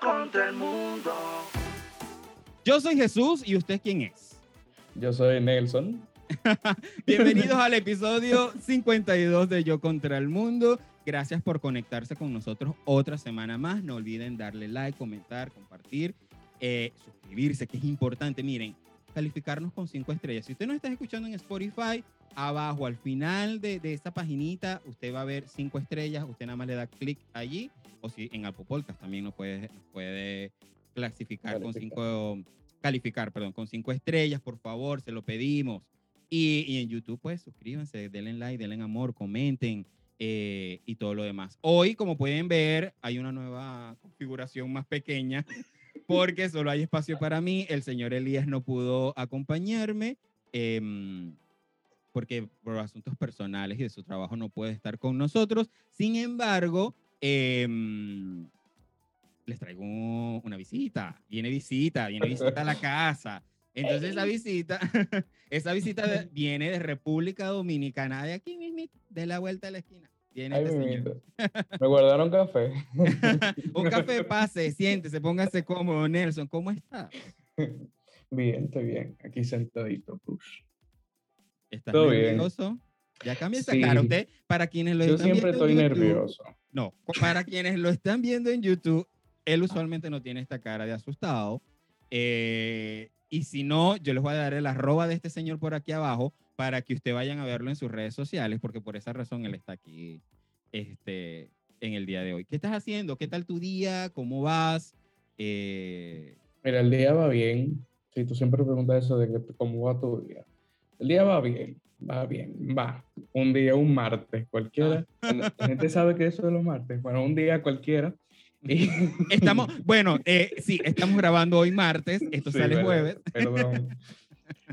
Yo contra el mundo. Yo soy Jesús y usted quién es. Yo soy Nelson. Bienvenidos al episodio 52 de Yo contra el mundo. Gracias por conectarse con nosotros otra semana más. No olviden darle like, comentar, compartir, eh, suscribirse, que es importante. Miren, calificarnos con cinco estrellas. Si usted nos está escuchando en Spotify, abajo al final de, de esa paginita, usted va a ver cinco estrellas. Usted nada más le da clic allí. O si en Apple Podcast también nos puede, puede clasificar con Calificar. cinco, calificar, perdón, con cinco estrellas, por favor, se lo pedimos. Y, y en YouTube, pues suscríbanse, denle like, denle amor, comenten eh, y todo lo demás. Hoy, como pueden ver, hay una nueva configuración más pequeña porque solo hay espacio para mí. El señor Elías no pudo acompañarme em, porque por asuntos personales y de su trabajo no puede estar con nosotros. Sin embargo, em, les traigo una visita. Viene visita, viene visita a la casa. Entonces esa visita, esa visita viene de República Dominicana, de aquí mismo, de la vuelta de la esquina. Viene Ay, este. Me guardaron café. Un café pase, siéntese, póngase cómodo, Nelson. ¿Cómo está? Bien, estoy bien. Aquí sentadito. push. ¿Estás Todo bien. nervioso? Ya cambia esa Sí. cara. Usted, para quienes lo Yo están siempre viendo estoy en YouTube- nervioso. No, para quienes lo están viendo en YouTube, él usualmente no tiene esta cara de asustado. Eh, y si no, yo les voy a dar el arroba de este señor por aquí abajo para que ustedes vayan a verlo en sus redes sociales, porque por esa razón él está aquí este, en el día de hoy. ¿Qué estás haciendo? ¿Qué tal tu día? ¿Cómo vas? Eh, Mira, el día va bien. Si tú siempre preguntas eso de que, cómo va tu día. El día va bien, va bien, va. Un día, un martes, cualquiera. La gente sabe que eso es los martes. Bueno, un día cualquiera. Y- Estamos, bueno, eh, sí, estamos grabando hoy martes, esto Sí, sale jueves. Perdón.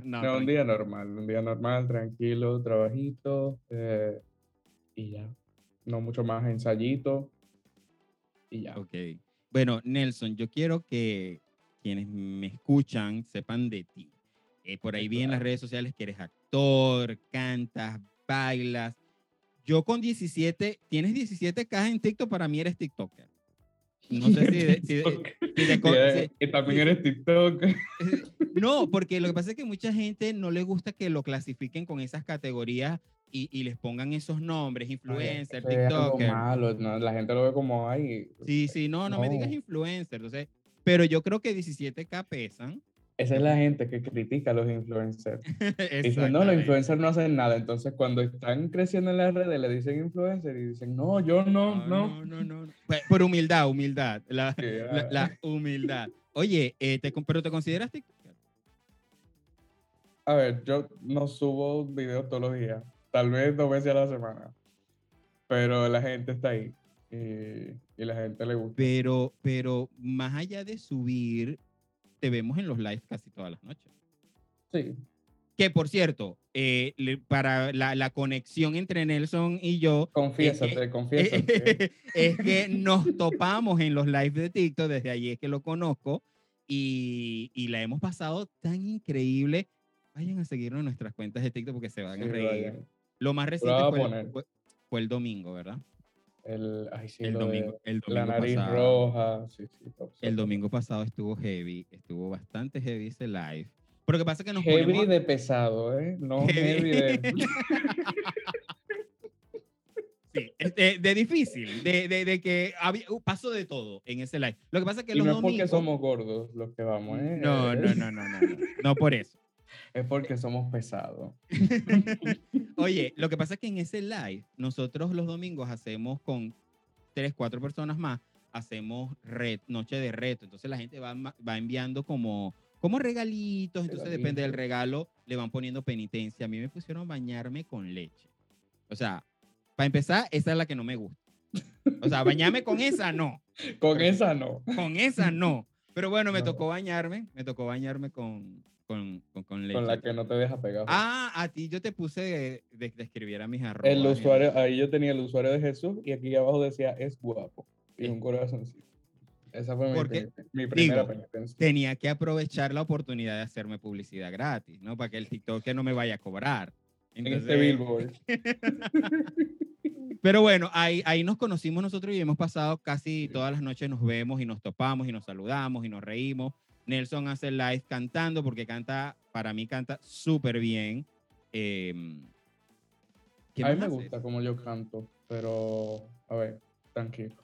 No, No, un día normal, un día normal, tranquilo, trabajito eh, y ya. No mucho más ensayito y ya. Ok. Bueno, Nelson, yo quiero que quienes me escuchan sepan de ti. Eh, por ahí vi en las redes sociales que eres actor, cantas, bailas. Yo con 17, tienes 17K en TikTok, para mí eres TikToker. No sé si de- si de- TikTok. si de si- eh, también eres TikTok. No, porque lo que pasa es que mucha gente no le gusta que lo clasifiquen con esas categorías y, y les pongan esos nombres, influencer, Eso es algo TikToker. malo, ¿no? La gente lo ve como ay. Sí, sí, no, no, me digas No. influencer. Entonces, pero yo creo que 17K pesan. Esa es la gente que critica a los influencers. Dicen, no, los influencers no hacen nada. Entonces, cuando están creciendo en las redes, le dicen influencer y dicen, no, yo no, no. no, no, no. Pues, Por humildad, humildad. La, Sí, la, ah. la humildad. Oye, eh, te, pero te consideras TikToker. A ver, yo no subo videos todos los días, tal vez dos veces a la semana, pero la gente está ahí y, y la gente le gusta. Pero, pero más allá de subir, te vemos en los lives casi todas las noches. Sí, Que por cierto, eh, le- para la, la conexión entre Nelson y yo, confiésate, confiésate. es que nos topamos en los lives de TikTok, desde allí es que lo conozco y, y la hemos pasado tan increíble. Vayan a seguirnos en nuestras cuentas de TikTok porque se van a Sí, reír. vayan. Lo más reciente a fue el, fue- fue el domingo, ¿verdad? El, ay, sí, el, lo de domingo, el la domingo nariz pasado. roja. Sí, sí, El domingo pasado estuvo heavy, estuvo bastante heavy ese live. Pero que pasa que nos Heavy ponemos... de pesado, ¿eh? No Heavy. heavy de... Sí, este, de difícil, de, de, de que había, uh, pasó de todo en ese live. Lo que pasa es que Y los no es porque domingos... somos gordos los que vamos, ¿eh? No, no, no, no, no, no, no por eso. Es porque somos pesados. Oye, lo que pasa es que en ese live, nosotros los domingos hacemos con tres, cuatro personas más, hacemos red, noche de reto. Entonces la gente va, va enviando como, como regalitos, entonces depende del regalo, le van poniendo penitencia. A mí me pusieron bañarme con leche. O sea, para empezar, esa es la que no me gusta. O sea, bañarme con esa no, Con esa no. con esa no. Pero bueno, me No. tocó bañarme, me tocó bañarme con, con, con, con leche. Con la que no te deja pegar. Ah, a ti yo te puse de, de, de escribir a mis arrobas. El usuario, ahí yo tenía el usuario de Jesús y aquí abajo decía es guapo y un corazoncito. Esa fue mi, Porque, peniten- mi primera digo, penitencia. Tenía que aprovechar la oportunidad de hacerme publicidad gratis, ¿no? Para que el TikTok no me vaya a cobrar. En este Entonces, billboard. Pero bueno, ahí, ahí nos conocimos nosotros y hemos pasado casi todas las noches, nos vemos y nos topamos y nos saludamos y nos reímos. Nelson hace live cantando porque canta, para mí canta súper bien. Eh, ¿qué a mí me gusta como yo canto, pero a ver, tranquilo.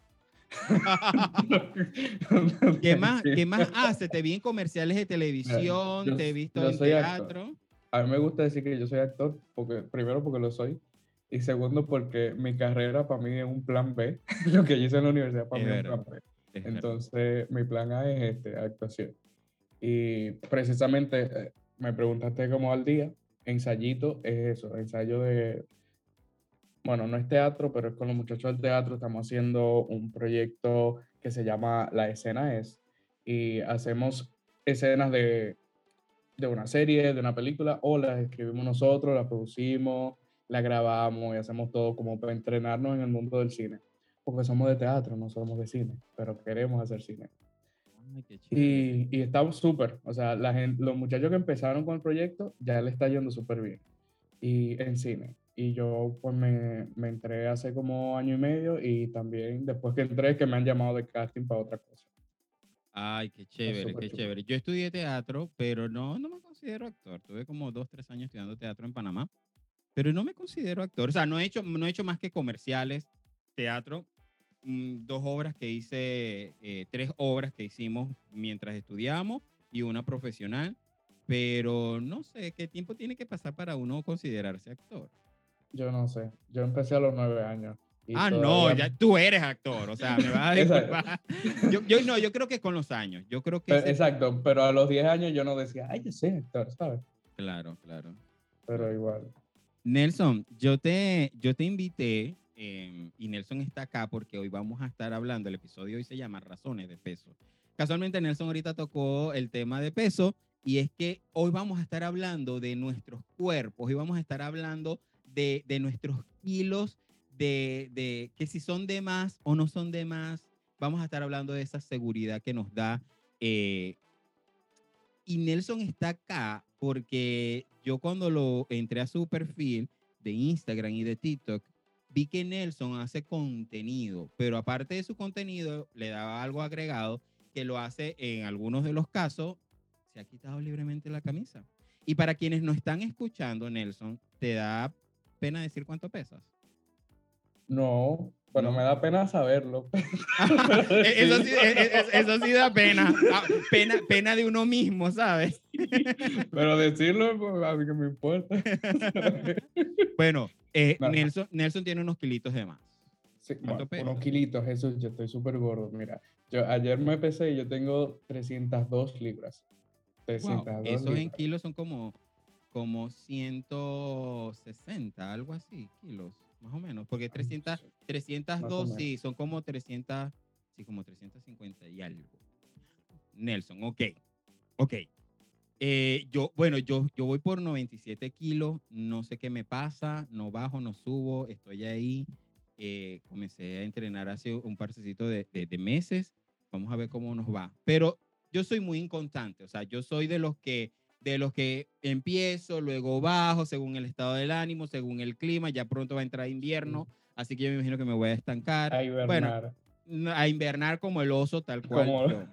¿Qué, más, ¿Qué más hace? Te vi en comerciales de televisión, te he visto en teatro. A mí me gusta decir que yo soy actor, porque, primero porque lo soy, y segundo porque mi carrera para mí es un plan B. lo que yo hice en la universidad para mí es un plan B. Entonces, mi plan A es este, actuación. Y precisamente eh, me preguntaste cómo al día, ensayito es eso, ensayo de, bueno, no es teatro, pero es con los muchachos del teatro, estamos haciendo un proyecto que se llama La Escena Es, y hacemos escenas de, de una serie, de una película, o las escribimos nosotros, las producimos, la grabamos y hacemos todo como para entrenarnos en el mundo del cine. Porque somos de teatro, no somos de cine, pero queremos hacer cine. Y, y, estamos súper, o sea, la gente, los muchachos que empezaron con el proyecto ya le está yendo súper bien. Y en cine. Y yo pues me, me entré hace como año y medio y también después que entré que me han llamado de casting para otra cosa. Ay, qué chévere, qué chévere. Yo estudié teatro, pero no, no me considero actor. Tuve como dos, tres años estudiando teatro en Panamá pero no me considero actor. O sea, no he hecho, no he hecho más que comerciales, teatro, dos obras que hice, eh, tres obras que hicimos mientras estudiamos y una profesional, pero no sé qué tiempo tiene que pasar para uno considerarse actor. Yo no sé, yo empecé a los nueve años. Ah, no, ya tú eres actor, o sea, me vas a disculpar. yo, yo, no, yo creo que con los años, yo creo que... Exacto, pero a los diez años yo no decía, ay, yo soy actor, ¿sabes? Claro, claro. Pero igual. Nelson, yo te, yo te invité em, y Nelson está acá porque hoy vamos a estar hablando, el episodio hoy se llama Razones de Peso. Casualmente Nelson ahorita tocó el tema de peso y es que hoy vamos a estar hablando de nuestros cuerpos y vamos a estar hablando de, de nuestros kilos, de, de, que si son de más o no son de más. Vamos a estar hablando de esa seguridad que nos da. Eh, y Nelson está acá porque yo cuando lo entré a su perfil de Instagram y de TikTok, vi que Nelson hace contenido, pero aparte de su contenido, le daba algo agregado que lo hace en algunos de los casos, se ha quitado libremente la camisa. Y para quienes no están escuchando, Nelson, ¿te da pena decir cuánto pesas? No, bueno, me da pena saberlo. E-, eso, sí, e-, e-, eso, sí, da pena. Ah, pena. Pena de uno mismo, ¿sabes? Pero decirlo, pues, a mí que me importa. Bueno, eh, Nelson, Nelson tiene unos kilitos de más. Sí, unos kilitos, Jesús, yo estoy súper gordo. Mira, yo ayer me pesé y yo tengo 302 libras. 302 Esos en kilos son como, como 160, algo así, kilos más o menos, porque 300, 302 sí, son como 300, sí, como 350 y algo. Nelson, ok, ok. Eh, yo, bueno, yo, yo voy por 97 kilos, no sé qué me pasa, no bajo, no subo, estoy ahí. Eh, comencé a entrenar hace un parcecito de, de, de meses, vamos a ver cómo nos va. Pero yo soy muy inconstante, o sea, yo soy de los que de los que empiezo, luego bajo, según el estado del ánimo, según el clima, ya pronto va a entrar invierno, así que yo me imagino que me voy a estancar. A invernar. Bueno, a invernar como el oso, tal cual.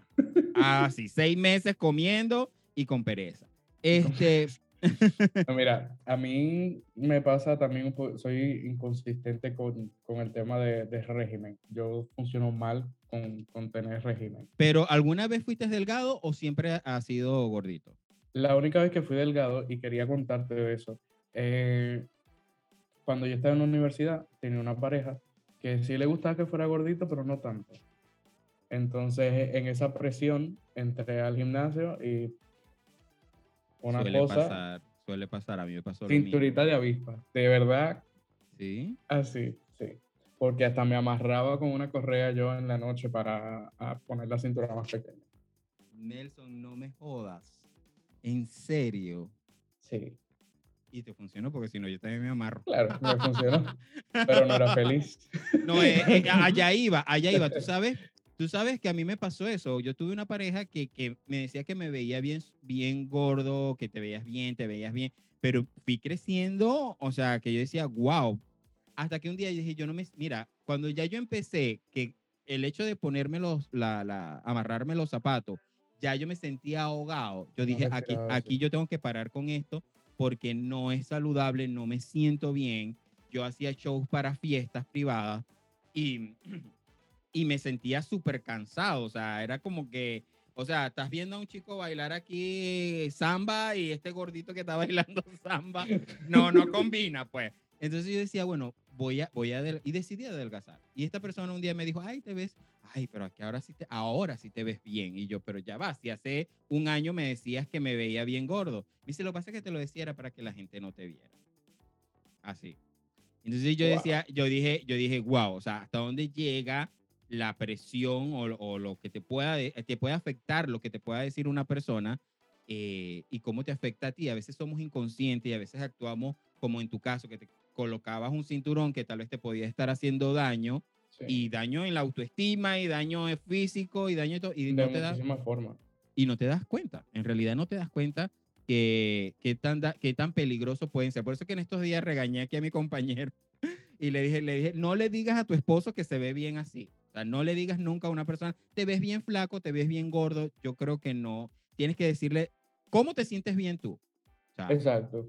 Así, ah, seis meses comiendo y con pereza. Este... mira, a mí me pasa también, soy inconsistente con, con el tema de, de, régimen. Yo funciono mal con, con tener régimen. ¿Pero alguna vez fuiste delgado o siempre has sido gordito? La única vez que fui delgado, y quería contarte de eso, eh, cuando yo estaba en la universidad, tenía una pareja que sí le gustaba que fuera gordito, pero no tanto. Entonces, en esa presión, entré al gimnasio y una suele cosa... Pasar, suele pasar, a mí me pasó Cinturita de avispa, de verdad. Sí. Así, sí. Porque hasta me amarraba con una correa yo en la noche para poner la cintura más pequeña. Nelson, no me jodas. ¿En serio? Sí. Y te funcionó porque si no, yo también me amarro. Claro, me funcionó. pero no era feliz. No, eh, eh, allá iba, allá iba. Tú sabes, tú sabes que a mí me pasó eso. Yo tuve una pareja que, que me decía que me veía bien, bien gordo, que te veías bien, te veías bien. Pero fui creciendo, o sea, que yo decía, wow, Hasta que un día dije, yo no me, mira, cuando ya yo empecé, que el hecho de ponerme los, la, la, amarrarme los zapatos, ya yo me sentía ahogado. Yo No dije, aquí, eso. aquí yo tengo que parar con esto porque no es saludable, no me siento bien. Yo hacía shows para fiestas privadas y, y me sentía súper cansado. O sea, era como que, o sea, estás viendo a un chico bailar aquí samba y este gordito que está bailando samba, no, no combina, pues. Entonces yo decía, bueno, voy a, voy a, y decidí adelgazar. Y esta persona un día me dijo, ay, te ves, ay, pero aquí ahora sí te, ahora sí te ves bien. Y yo, pero ya va, si hace un año me decías que me veía bien gordo. Dice, lo que pasa es que te lo decía era para que la gente no te viera. Así. Entonces yo Wow. decía, yo dije, yo dije, wow, o sea, hasta dónde llega la presión o, o lo que te pueda, de- te puede afectar, lo que te pueda decir una persona eh, y cómo te afecta a ti. A veces somos inconscientes y a veces actuamos como en tu caso, que te colocabas un cinturón que tal vez te podía estar haciendo daño Sí. y daño en la autoestima y daño físico y daño y de no te das formas. y no te das cuenta. En realidad no te das cuenta que, que, tan, da- que tan peligroso pueden ser. Por eso que en estos días regañé aquí a mi compañero y le dije, le dije, no le digas a tu esposo que se ve bien así. Sea, no le digas nunca a una persona, te ves bien flaco, te ves bien gordo. Yo creo que no. Tienes que decirle, ¿cómo te sientes bien tú? O sea, Exacto.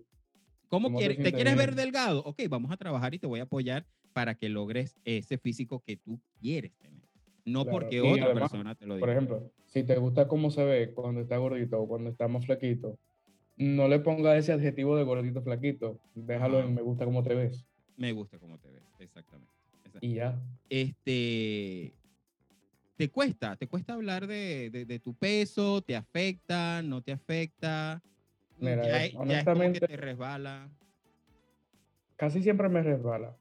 ¿Cómo ¿Cómo te quieres? ¿Te, sientes quieres ver delgado? Ok, vamos a trabajar y te voy a apoyar para que logres ese físico que tú quieres tener. No Claro, porque y otra además, persona te lo Por diga. ejemplo, si te gusta cómo se ve cuando está gordito o cuando está más flaquito, no le ponga ese adjetivo de gordito flaquito. Déjalo en me gusta cómo te ves. Me gusta cómo te ves, exactamente. Y ya. Este, ¿te cuesta? ¿Te cuesta hablar de, de- de tu peso? ¿Te afecta? ¿No te afecta? Mira, ya, eh, ya es que honestamente- te resbala. Casi siempre me resbala.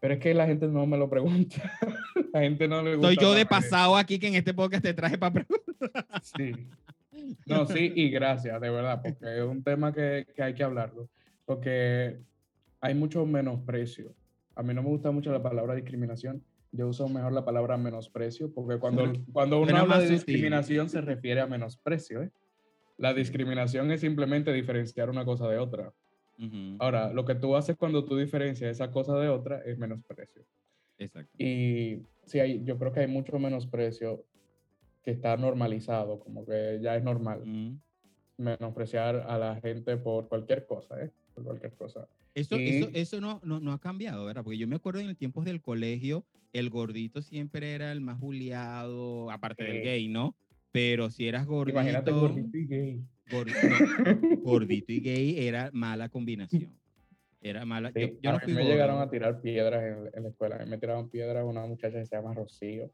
Pero es que la gente no me lo pregunta. la gente no le gusta. Soy yo de pasado aquí que en este podcast te traje para preguntar. Sí. No, sí, y gracias, de verdad, porque es un tema que, que hay que hablarlo. Porque hay mucho menosprecio. A mí no me gusta mucho la palabra discriminación. Yo uso mejor la palabra menosprecio, porque cuando, cuando uno habla de discriminación se refiere a menosprecio. ¿eh? La discriminación es simplemente diferenciar una cosa de otra. Ahora, lo que tú haces cuando tú diferencias esa cosa de otra es menosprecio. Exacto. Y sí, hay, yo creo que hay mucho menosprecio que está normalizado, como que ya es normal menospreciar a la gente por cualquier cosa, ¿eh? Por cualquier cosa. Eso, Y- eso, eso no, no, no ha cambiado, ¿verdad? Porque yo me acuerdo en los tiempos del colegio, el gordito siempre era el más bulliado, aparte del gay, ¿no? Pero si eras gordito, Imagínate gordito y gay. gordi- gordito y gay era mala combinación. Era mala. Sí, yo, yo a no mí me llegaron a tirar piedras en, en la escuela. A mí me tiraron piedras una muchacha que se llama Rocío.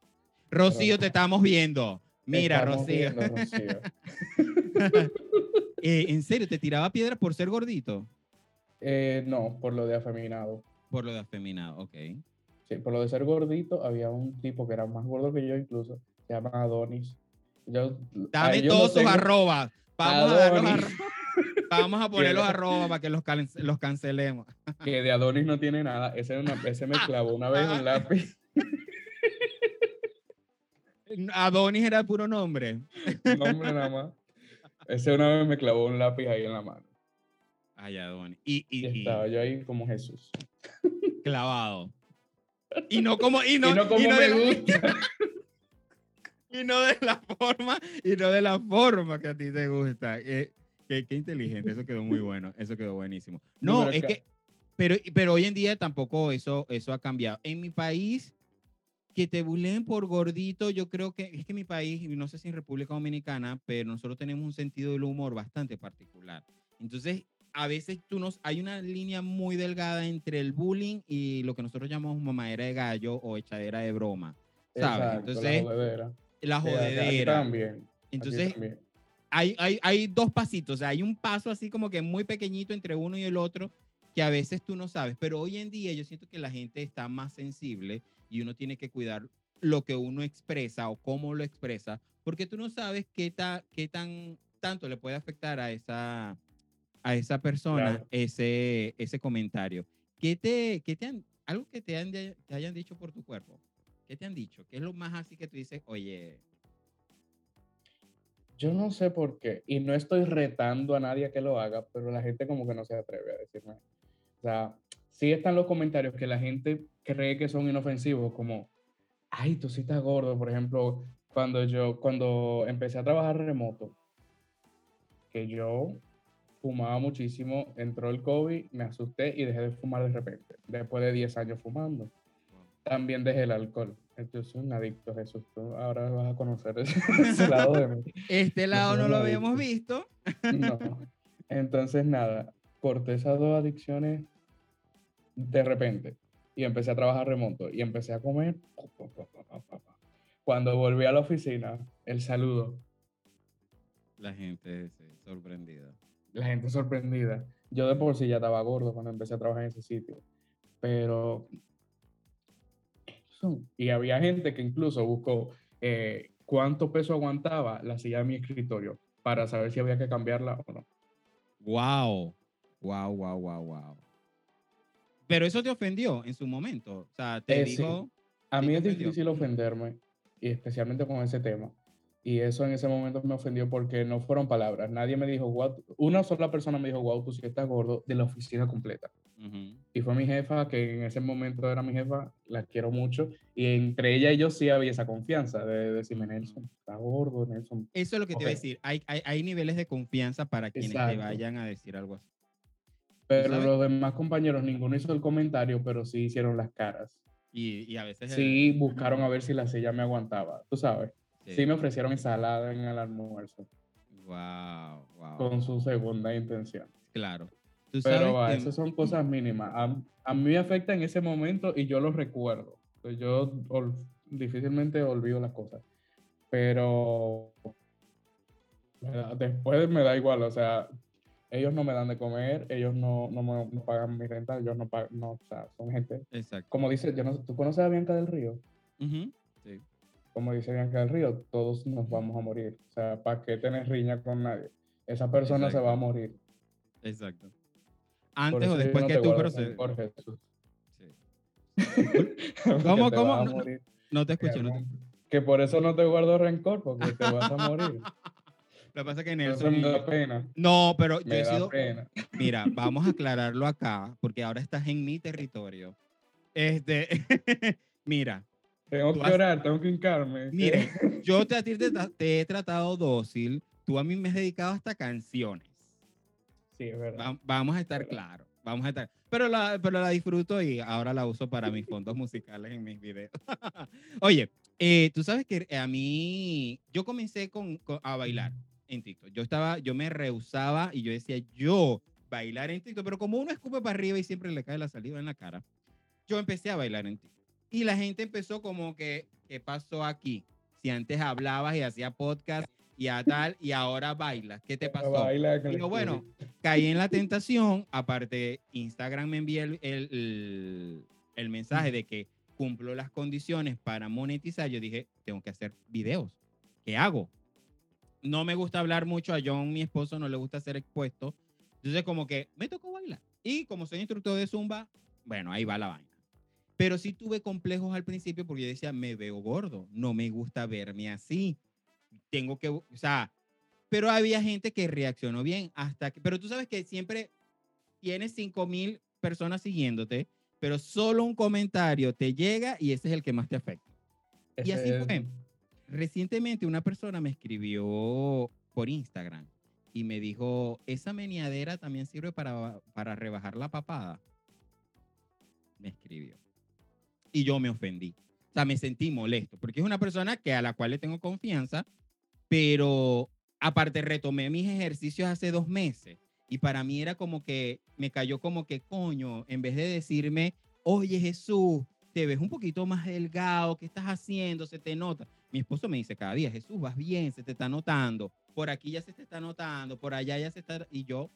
Rocío, pero- te estamos viendo. Mira, Estamos Rocío. viendo, Rocío. Eh, ¿En serio te tiraba piedra por ser gordito? Eh, no, por lo de afeminado. Por lo de afeminado, ok. Sí, por lo de ser gordito, había un tipo que era más gordo que yo incluso, se llama Adonis. Yo, Dame todos sus arrobas. Vamos a, dar los Adonis. arro- Vamos a poner los arrobas para que los, can- los cancelemos. que de Adonis no tiene nada. Ese, una- ese me clavó una vez un lápiz. Adonis era el puro nombre. nombre nada más. Ese una vez me clavó un lápiz ahí en la mano. Ay, Adonis. Y, y- Y estaba yo ahí como Jesús. clavado. Y no como, y no, y no como y no me de la- gusta. y no de la forma, y no de la forma que a ti te gusta. Eh, qué, qué inteligente, eso quedó muy bueno, eso quedó buenísimo. No, es que, pero, pero hoy en día tampoco eso, eso ha cambiado. En mi país, que te bulen por gordito, yo creo que, es que mi país, y no sé si en República Dominicana, pero nosotros tenemos un sentido del humor bastante particular. Entonces, a veces tú nos, hay una línea muy delgada entre el bullying y lo que nosotros llamamos mamadera de gallo o echadera de broma. ¿Sabes? Exacto, Entonces, la jodedera. la jodedera. también. Entonces, también. hay, hay, hay dos pasitos, o sea, hay un paso así como que muy pequeñito entre uno y el otro que a veces tú no sabes, pero hoy en día yo siento que la gente está más sensible y uno tiene que cuidar lo que uno expresa o cómo lo expresa, porque tú no sabes qué, ta- qué tan tanto le puede afectar a esa, a esa persona Claro. ese, ese comentario. ¿Qué te, qué te han, algo que te, han, te hayan dicho por tu cuerpo? ¿Qué te han dicho? ¿Qué es lo más así que tú dices, oye, Yo no sé por qué, y no estoy retando a nadie a que lo haga, pero la gente como que no se atreve a decirme. O sea, sí están los comentarios que la gente cree que son inofensivos, como, ay, tú sí estás gordo, por ejemplo, cuando yo, cuando empecé a trabajar remoto, que yo fumaba muchísimo, entró el COVID, me asusté y dejé de fumar de repente, después de 10 años fumando. También dejé el alcohol. Yo soy un adicto a eso. ahora vas a conocer ese, lado de mí. Este lado no lo habíamos visto. No. Entonces, nada, corté esas dos adicciones de repente y empecé a trabajar remoto y empecé a comer. Cuando volví a la oficina, el saludo. La gente sorprendida. La gente sorprendida. Yo de por sí ya estaba gordo cuando empecé a trabajar en ese sitio. Pero y había gente que incluso buscó eh, cuánto peso aguantaba la silla de mi escritorio para saber si había que cambiarla o no. Wow, wow, wow, wow, wow. Pero eso te ofendió en su momento. O sea, te eh, dijo. A mí es difícil ofenderme, y especialmente con ese tema. Y eso en ese momento me ofendió porque no fueron palabras. Nadie me dijo, wow, una sola persona me dijo, wow, tú sí estás gordo, de la oficina completa. Y fue mi jefa, que en ese momento era mi jefa, la quiero mucho. Y entre ella y yo sí había esa confianza de, decirme, Nelson, está gordo, Nelson. Eso es lo que te iba a decir. Hay, hay, hay, niveles de confianza para quienes te vayan a decir algo así. Pero los demás compañeros, ninguno hizo el comentario, pero sí hicieron las caras. Y, y a veces... Sí, buscaron a ver si la silla me aguantaba, tú sabes. Sí. me ofrecieron ensalada en el almuerzo. Wow, wow. Con su segunda intención. Claro. Pero esas son cosas mínimas. A, mí me afecta en ese momento y yo lo recuerdo. Yo difícilmente olvido las cosas. Pero después me da igual. O sea, ellos no me dan de comer, ellos no, no me no pagan mi renta, ellos no pagan, no, o sea, son gente. Exacto. Como dice, yo no, ¿tú conoces a Bianca del Río? Sí como dice Bianca del Río, todos nos vamos a morir. O sea, ¿para qué tener riña con nadie? Esa persona se va a morir. Exacto. Antes o después que tú, pero se... Por Jesús. Sí. ¿Cómo, cómo? No, te escucho. Que por eso no te guardo rencor, porque te vas a morir. Lo que pasa es que Nelson. me da pena. No, pero yo he sido. Pena. Mira, vamos a aclararlo acá, porque ahora estás en mi territorio. Este. Mira, tengo que orar, tengo que hincarme. Mire, yo te, te, he tratado dócil, tú a mí me has dedicado hasta canciones. Sí, es verdad. vamos a estar claros, vamos a estar. Pero la, pero la disfruto y ahora la uso para mis fondos musicales en mis videos. Oye, eh, tú sabes que a mí, yo comencé con, a bailar en TikTok. Yo estaba, yo me rehusaba y yo decía, yo bailar en TikTok, pero como uno escupe para arriba y siempre le cae la saliva en la cara, yo empecé a bailar en TikTok. Y la gente empezó como que, ¿qué pasó aquí? Si antes hablabas y hacía podcast y a tal, y ahora bailas, ¿qué te pasó? Digo, bueno, caí en la tentación, aparte Instagram me envía el, el, el, mensaje de que cumplo las condiciones para monetizar, yo dije, tengo que hacer videos. ¿Qué hago? No me gusta hablar mucho, a John, mi esposo, no le gusta ser expuesto. Entonces, como que me tocó bailar. Y como soy instructor de Zumba, bueno, ahí va la vaina. Pero sí tuve complejos al principio porque yo decía, me veo gordo, no me gusta verme así. Tengo que, o sea, pero había gente que reaccionó bien hasta que, pero tú sabes que siempre tienes 5 mil personas siguiéndote, pero solo un comentario te llega y ese es el que más te afecta. y así fue. Recientemente una persona me escribió por Instagram y me dijo, esa meneadera también sirve para, para rebajar la papada. Me escribió y yo me ofendí. O sea, me sentí molesto, porque es una persona que a la cual le tengo confianza, pero aparte retomé mis ejercicios hace dos meses y para mí era como que me cayó como que coño, en vez de decirme, oye Jesús, te ves un poquito más delgado, ¿qué estás haciendo? Se te nota. Mi esposo me dice cada día, Jesús, vas bien, se te está notando, por aquí ya se te está notando, por allá ya se está, y yo,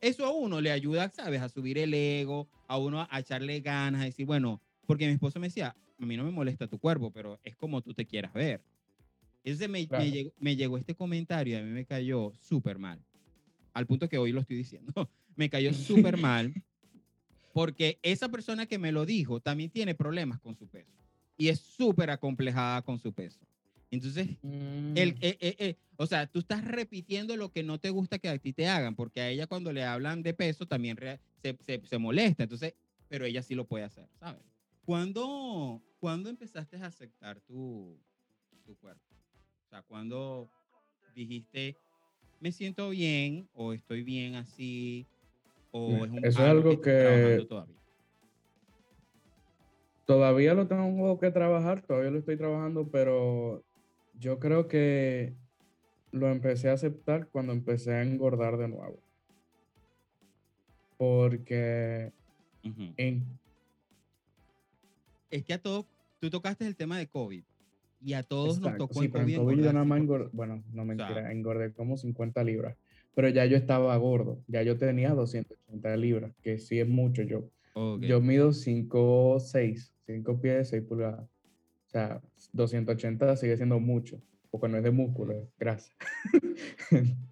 eso a uno le ayuda, ¿sabes? A subir el ego, a uno a echarle ganas, a decir, bueno, porque mi esposo me decía, a mí no me molesta tu cuerpo, pero es como tú te quieras ver. Entonces me, me, llegó, este comentario y a mí me cayó súper mal. Al punto que hoy lo estoy diciendo. me cayó súper mal porque esa persona que me lo dijo también tiene problemas con su peso y es súper acomplejada con su peso. Entonces, el, mm. eh, eh, eh, o sea, tú estás repitiendo lo que no te gusta que a ti te hagan, porque a ella cuando le hablan de peso también se, se, se molesta. Entonces, pero ella sí lo puede hacer, ¿sabes? ¿Cuándo, ¿cuándo empezaste a aceptar tu, tu cuerpo? O sea, ¿cuándo dijiste, me siento bien o estoy bien así? O es un, eso es algo que- todavía? Todavía lo tengo que trabajar, todavía lo estoy trabajando, pero yo creo que lo empecé a aceptar cuando empecé a engordar de nuevo. Porque en, Es que a todos, tú tocaste el tema de COVID y a todos nos exacto, tocó sí, en pero en COVID COVID yo nada más 5%. engordé, bueno, no mentira, sea- engordé como 50 libras, pero ya yo estaba gordo, ya yo tenía 280 libras, que sí es mucho yo. Ok. Yo mido 5, 6, 5 pies, 6 pulgadas. O sea, 280 sigue siendo mucho, porque no es de músculo, es grasa.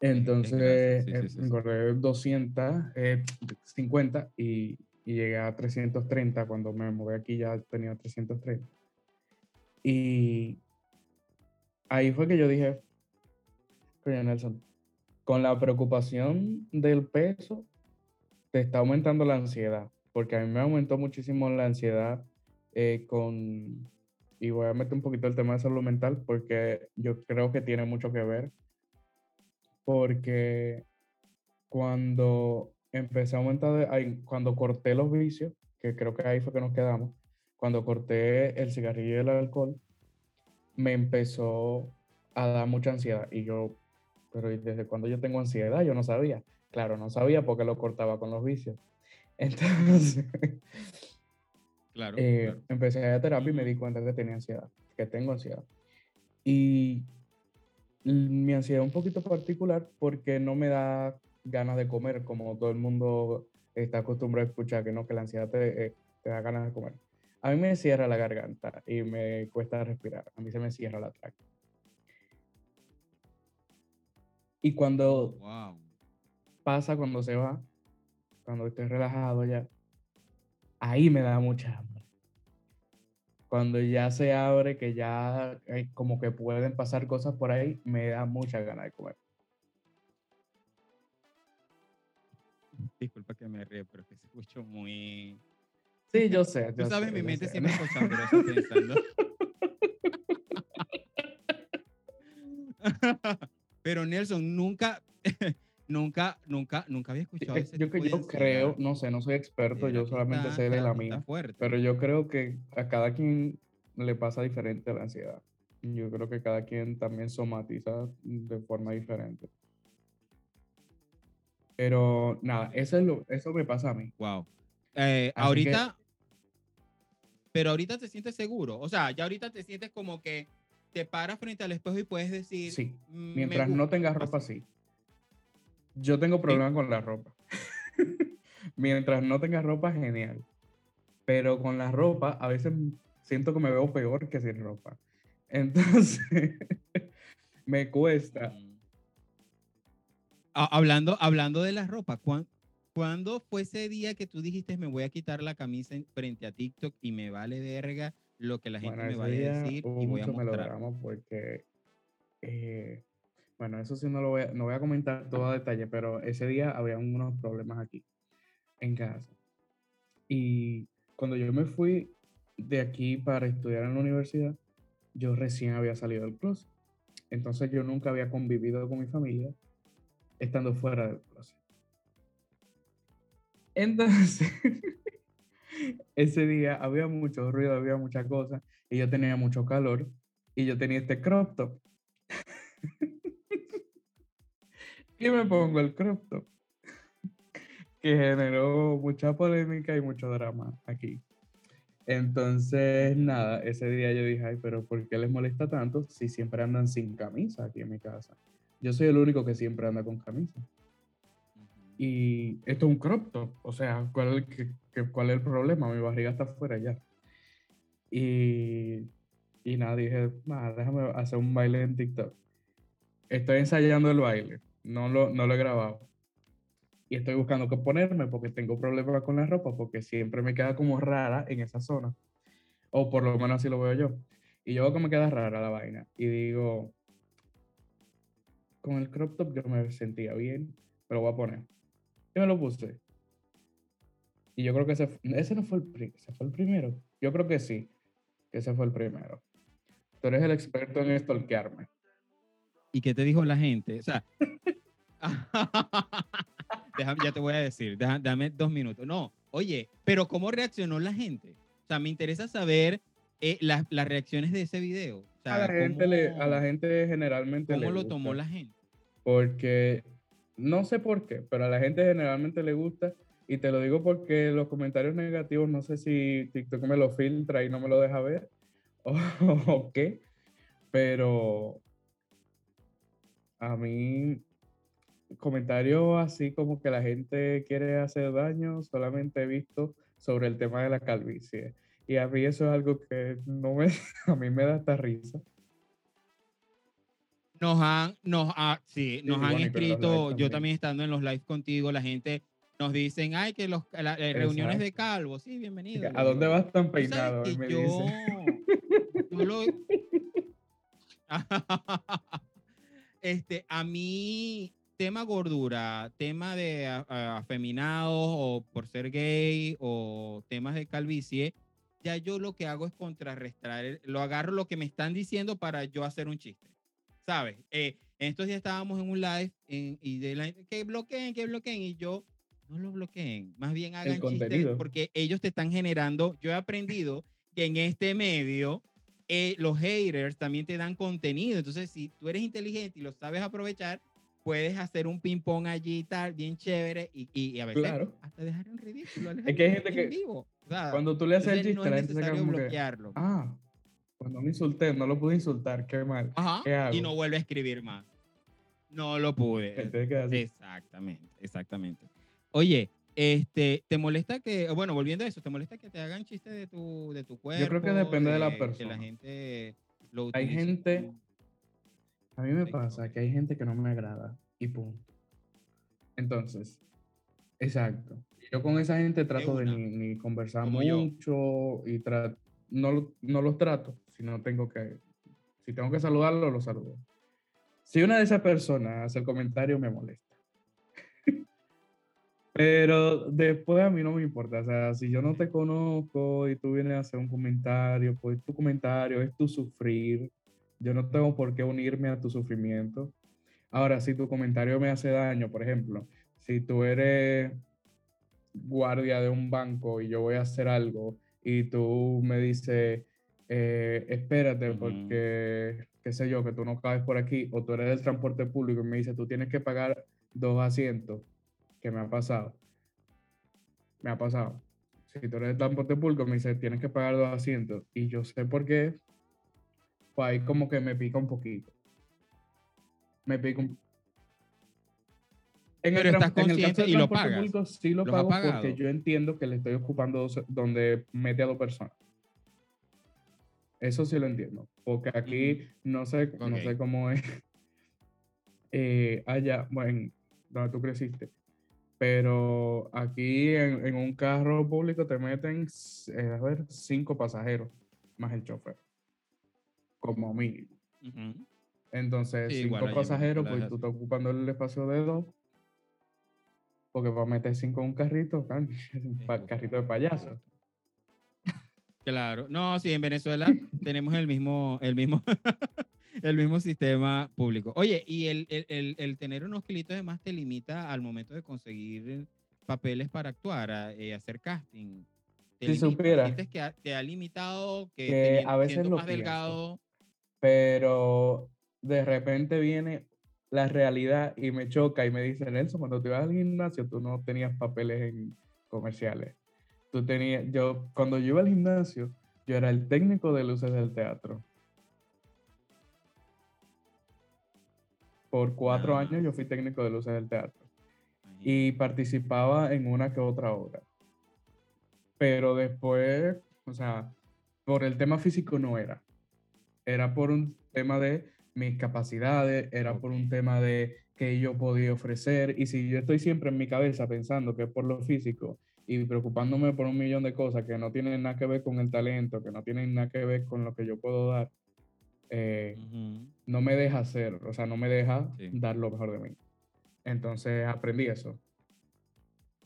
Entonces, sí, sí, engordé 200, eh, 50 y, y llegué a 330. Cuando me mudé aquí ya tenía 330. Y ahí fue que yo dije, coño Nelson, con la preocupación del peso, te está aumentando la ansiedad, porque a mí me aumentó muchísimo la ansiedad eh, con, y voy a meter un poquito el tema de salud mental, porque yo creo que tiene mucho que ver, porque cuando empecé a aumentar, de- cuando corté los vicios, que creo que ahí fue que nos quedamos, cuando corté el cigarrillo y el alcohol, me empezó a dar mucha ansiedad, y yo, pero ¿y desde cuando yo tengo ansiedad? Yo no sabía. Claro, no sabía porque lo cortaba con los vicios. Entonces, Claro, eh, claro. empecé a ir a terapia y me di cuenta que tenía ansiedad, que tengo ansiedad. Y mi ansiedad es un poquito particular porque no me da ganas de comer, como todo el mundo está acostumbrado a escuchar que no, que la ansiedad te, eh, te da ganas de comer. A mí me cierra la garganta y me cuesta respirar. A mí se me cierra la tráquea. Y cuando Wow. pasa cuando se va, cuando estoy relajado ya, ahí me da mucha hambre. Cuando ya se abre, que ya eh, como que pueden pasar cosas por ahí, me da mucha ganas de comer. Disculpa que me ríe, pero que se escuchó muy... Sí, yo sé. Tú yo sabes, sé, mi mente siempre chambrosa pensando. Pero Nelson, nunca, nunca, nunca, nunca había Sí, escuchado eh, ese Yo, tipo de yo creo, no sé, no soy experto, yo solamente está- sé de la mía, fuerte. pero yo creo que a cada quien le pasa diferente la ansiedad. Yo creo que cada quien también somatiza de forma diferente. Pero nada, eso, es lo, eso me pasa a mí. Wow. Eh, que- ahorita, pero ahorita te sientes seguro. O sea, ya ahorita te sientes como que te paras frente al espejo y puedes decir. Sí, "Mm, mientras no gusta", tengas ropa así. así. Yo tengo problemas con la ropa. mientras no tengas ropa, genial. Pero con la ropa, a veces siento que me veo peor que sin ropa. Entonces, me cuesta. Mm. Ah, hablando, hablando de la ropa, ¿cuán- ¿cuándo fue ese día que tú dijiste me voy a quitar la camisa en- frente a TikTok y me vale verga lo que la gente Bueno, me vaya a decir y voy a mostrar? porque, eh, bueno, eso sí no lo voy a, no voy a comentar todo a detalle, pero ese día había unos problemas aquí en casa. Y cuando yo me fui de aquí para estudiar en la universidad, yo recién había salido del closet. Entonces yo nunca había convivido con mi familia estando fuera del closet. Entonces, ese día había mucho ruido, había muchas cosas, y yo tenía mucho calor, y yo tenía este crop top. y me pongo el crop top, que generó mucha polémica y mucho drama aquí. Entonces, nada, ese día yo dije, ay, pero ¿por qué les molesta tanto si siempre andan sin camisa aquí en mi casa? Yo soy el único que siempre anda con camisa. Y esto es un crop top. O sea, ¿cuál, es- cuál el problema? Mi barriga está afuera ya. Y, y nada, dije, "Ah, déjame hacer un baile en TikTok. Estoy ensayando el baile. No lo, no lo he grabado. Y estoy buscando qué ponerme porque tengo problemas con la ropa porque siempre me queda como rara en esa zona. O por lo menos así lo veo yo. Y yo veo que me queda rara la vaina. Y digo, con el crop top yo me sentía bien, me lo voy a poner. Y me lo puse. Y yo creo que ese, ese no fue el, ese fue el primero. Yo creo que sí, que ese fue el primero. Tú eres el experto en stalkearme. ¿Y qué te dijo la gente? O sea, ya te voy a decir, dame dos minutos. No, oye, pero ¿cómo reaccionó la gente? O sea, me interesa saber eh, las, las reacciones de ese video. O sea, A la gente, le, a la ¿cómo- gente generalmente ¿Cómo le lo tomó la gente? Porque no sé por qué, pero a la gente generalmente le gusta. Y te lo digo porque los comentarios negativos, no sé si TikTok me lo filtra y no me lo deja ver o, o qué, pero a mí comentarios así como que la gente quiere hacer daño, solamente he visto sobre el tema de la calvicie. Y a mí eso es algo que no me, a mí me da hasta risa. Nos han, nos ha- sí, nos sí, han escrito, yo también. estando en los live contigo, la gente nos dicen, ay, que los, la- eh, reuniones de calvo, sí, bienvenido. ¿A dónde vas tan peinado? me yo, dice. yo lo- este, a mí, tema gordura, tema de afeminados o por ser gay o temas de calvicie, ya yo lo que hago es contrarrestar, lo agarro lo que me están diciendo para yo hacer un chiste, ¿sabes? Eh, en estos días estábamos en un live en- y de la, que bloqueen, que bloqueen, y yo, no lo bloqueen, más bien hagan chistes porque ellos te están generando, yo he aprendido que en este medio eh, los haters también te dan contenido, entonces si tú eres inteligente y lo sabes aprovechar, puedes hacer un ping pong allí y tal, bien chévere, y, y- y a veces Claro. hasta dejar un ridículo. Es que hay en gente que vivo, sea, Cuando tú le haces el chiste, no es necesario que, bloquearlo. ah, cuando me insulté, no lo pude insultar, qué mal. Ajá, ¿qué hago? y no vuelve a escribir más. No lo pude. Que. Exactamente, exactamente. Oye, este, ¿te molesta que, bueno, volviendo a eso, ¿te molesta que te hagan chistes de tu, de tu cuerpo? creo que depende de la Que persona. la gente lo Hay gente- A mí me pasa que hay gente que no me agrada y punto. Entonces, exacto. Yo con esa gente trato de ni, ni conversar Como yo. mucho y no, no los trato si no tengo que, si tengo que saludarlo, lo saludo. Si una de esas personas hace el comentario, me molesta. Pero después a mí no me importa. O sea, si yo no te conozco y tú vienes a hacer un comentario, pues tu comentario es tu sufrir. Yo no tengo por qué unirme a tu sufrimiento. Ahora, si tu comentario me hace daño, por ejemplo, si tú eres guardia de un banco y yo voy a hacer algo y tú me dices, eh, espérate porque, qué sé yo, que tú no cabes por aquí, o tú eres del transporte público y me dices, tú tienes que pagar dos asientos, que me ha pasado. Me ha pasado. Si tú eres del transporte público, me dices, tienes que pagar dos asientos, y yo sé por qué, pues ahí como que me pica un poquito. Me pica un... En Pero estás tran- en consciente del y lo pagas. público sí lo ¿Los ha pago porque yo entiendo que le estoy ocupando donde mete a dos personas. Eso sí lo entiendo. Porque aquí no sé, no sé cómo es eh, allá, bueno, donde tú creciste. Pero aquí en, en un carro público te meten, eh, a ver, cinco pasajeros más el chofer. Como mínimo. Entonces, Sí, cinco pasajeros, pues es tú estás ocupando el espacio de dos. Porque para meter cinco en un carrito, justo, carrito de payaso. Claro, no, sí, en Venezuela tenemos el mismo, el mismo, el mismo sistema público. Oye, y el, el, el, tener unos kilitos de más te limita al momento de conseguir papeles para actuar, a, eh, hacer casting. Te Si limita. supiera ¿Sientes que ha- te ha limitado que, que a veces lo más pienso. delgado? Pero de repente viene la realidad y me choca y me dice, Nelson, cuando te ibas al gimnasio, tú no tenías papeles en comerciales. Tú tenías, yo, cuando yo iba al gimnasio, yo era el técnico de luces del teatro. Por cuatro Ah. años yo fui técnico de luces del teatro y participaba en una que otra obra. Pero después, o sea, por el tema físico no era. Era por un tema de mis capacidades, era por un tema de que yo podía ofrecer. Y si yo estoy siempre en mi cabeza pensando que es por lo físico y preocupándome por un millón de cosas que no tienen nada que ver con el talento, que no tienen nada que ver con lo que yo puedo dar, eh, no me deja hacer, o sea, no me deja Sí. dar lo mejor de mí. Entonces aprendí eso.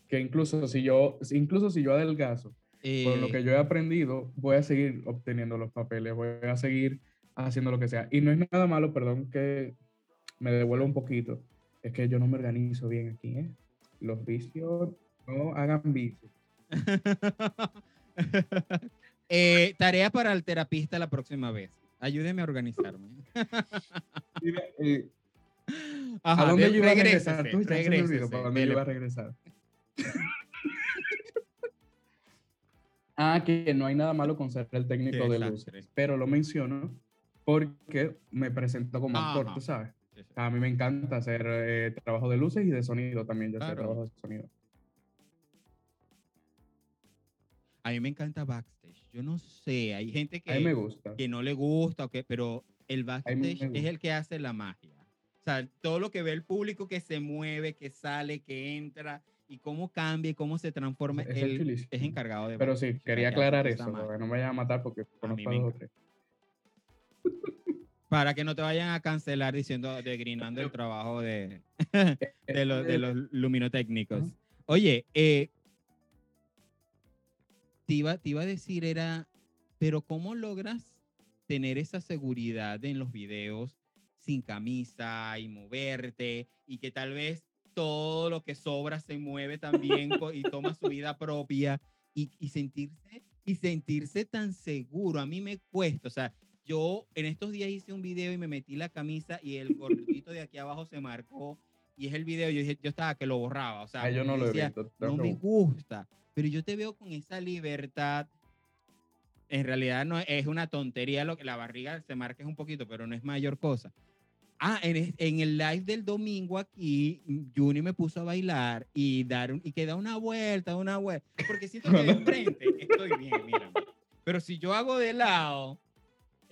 que incluso si yo, incluso si yo adelgazo, por lo Eh, que yo he aprendido, voy a seguir obteniendo los papeles, voy a seguir haciendo lo que sea. Y no es nada malo, perdón que me devuelva un poquito, es que yo no me organizo bien aquí, ¿eh? Los vicios no hagan vicios. eh, tarea para el terapista la próxima vez. Ayúdeme a organizarme. Mira, eh, Ajá, ¿A dónde de- yo iba a regresar? Tú olvidó para dónde yo iba a regresar. ah, que no hay nada malo con ser el técnico Qué de desastre. luces, pero lo menciono porque me presento como actor, Ajá. tú sabes. Sí, sí. A mí me encanta hacer eh, trabajo de luces y de sonido también, yo sé Claro. trabajo de sonido. A mí me encanta backstage. Yo no sé, hay gente A me que, gusta. que no le gusta, o qué, pero el backstage es el que hace la magia. O sea, todo lo que ve el público que se mueve, que sale, que entra y cómo cambia y cómo se transforma, es él es encargado de Pero sí, quería aclarar eso, no me vayan a matar porque conozco me a dos o tres. Para que no te vayan a cancelar diciendo, degrinando el trabajo de, de, los, de los luminotécnicos. Oye, eh, te, iba, te iba a decir, era, pero ¿cómo logras tener esa seguridad en los videos sin camisa y moverte y que tal vez todo lo que sobra se mueve también y toma su vida propia y, y sentirse y sentirse tan seguro? A mí me cuesta, o sea, yo en estos días hice un video y me metí la camisa y el gordito de aquí abajo se marcó y es el video, yo dije, yo estaba que lo borraba, o sea, ah, yo no lo he decía, visto. no me gusta, pero yo te veo con esa libertad. En realidad no es una tontería lo que la barriga se marca es un poquito, pero no es mayor cosa. Ah, en, en el live del domingo aquí, Juni me puso a bailar y dar un- y que da una vuelta, una vuelta, porque siento que de frente estoy bien, mírame. Pero si yo hago de lado,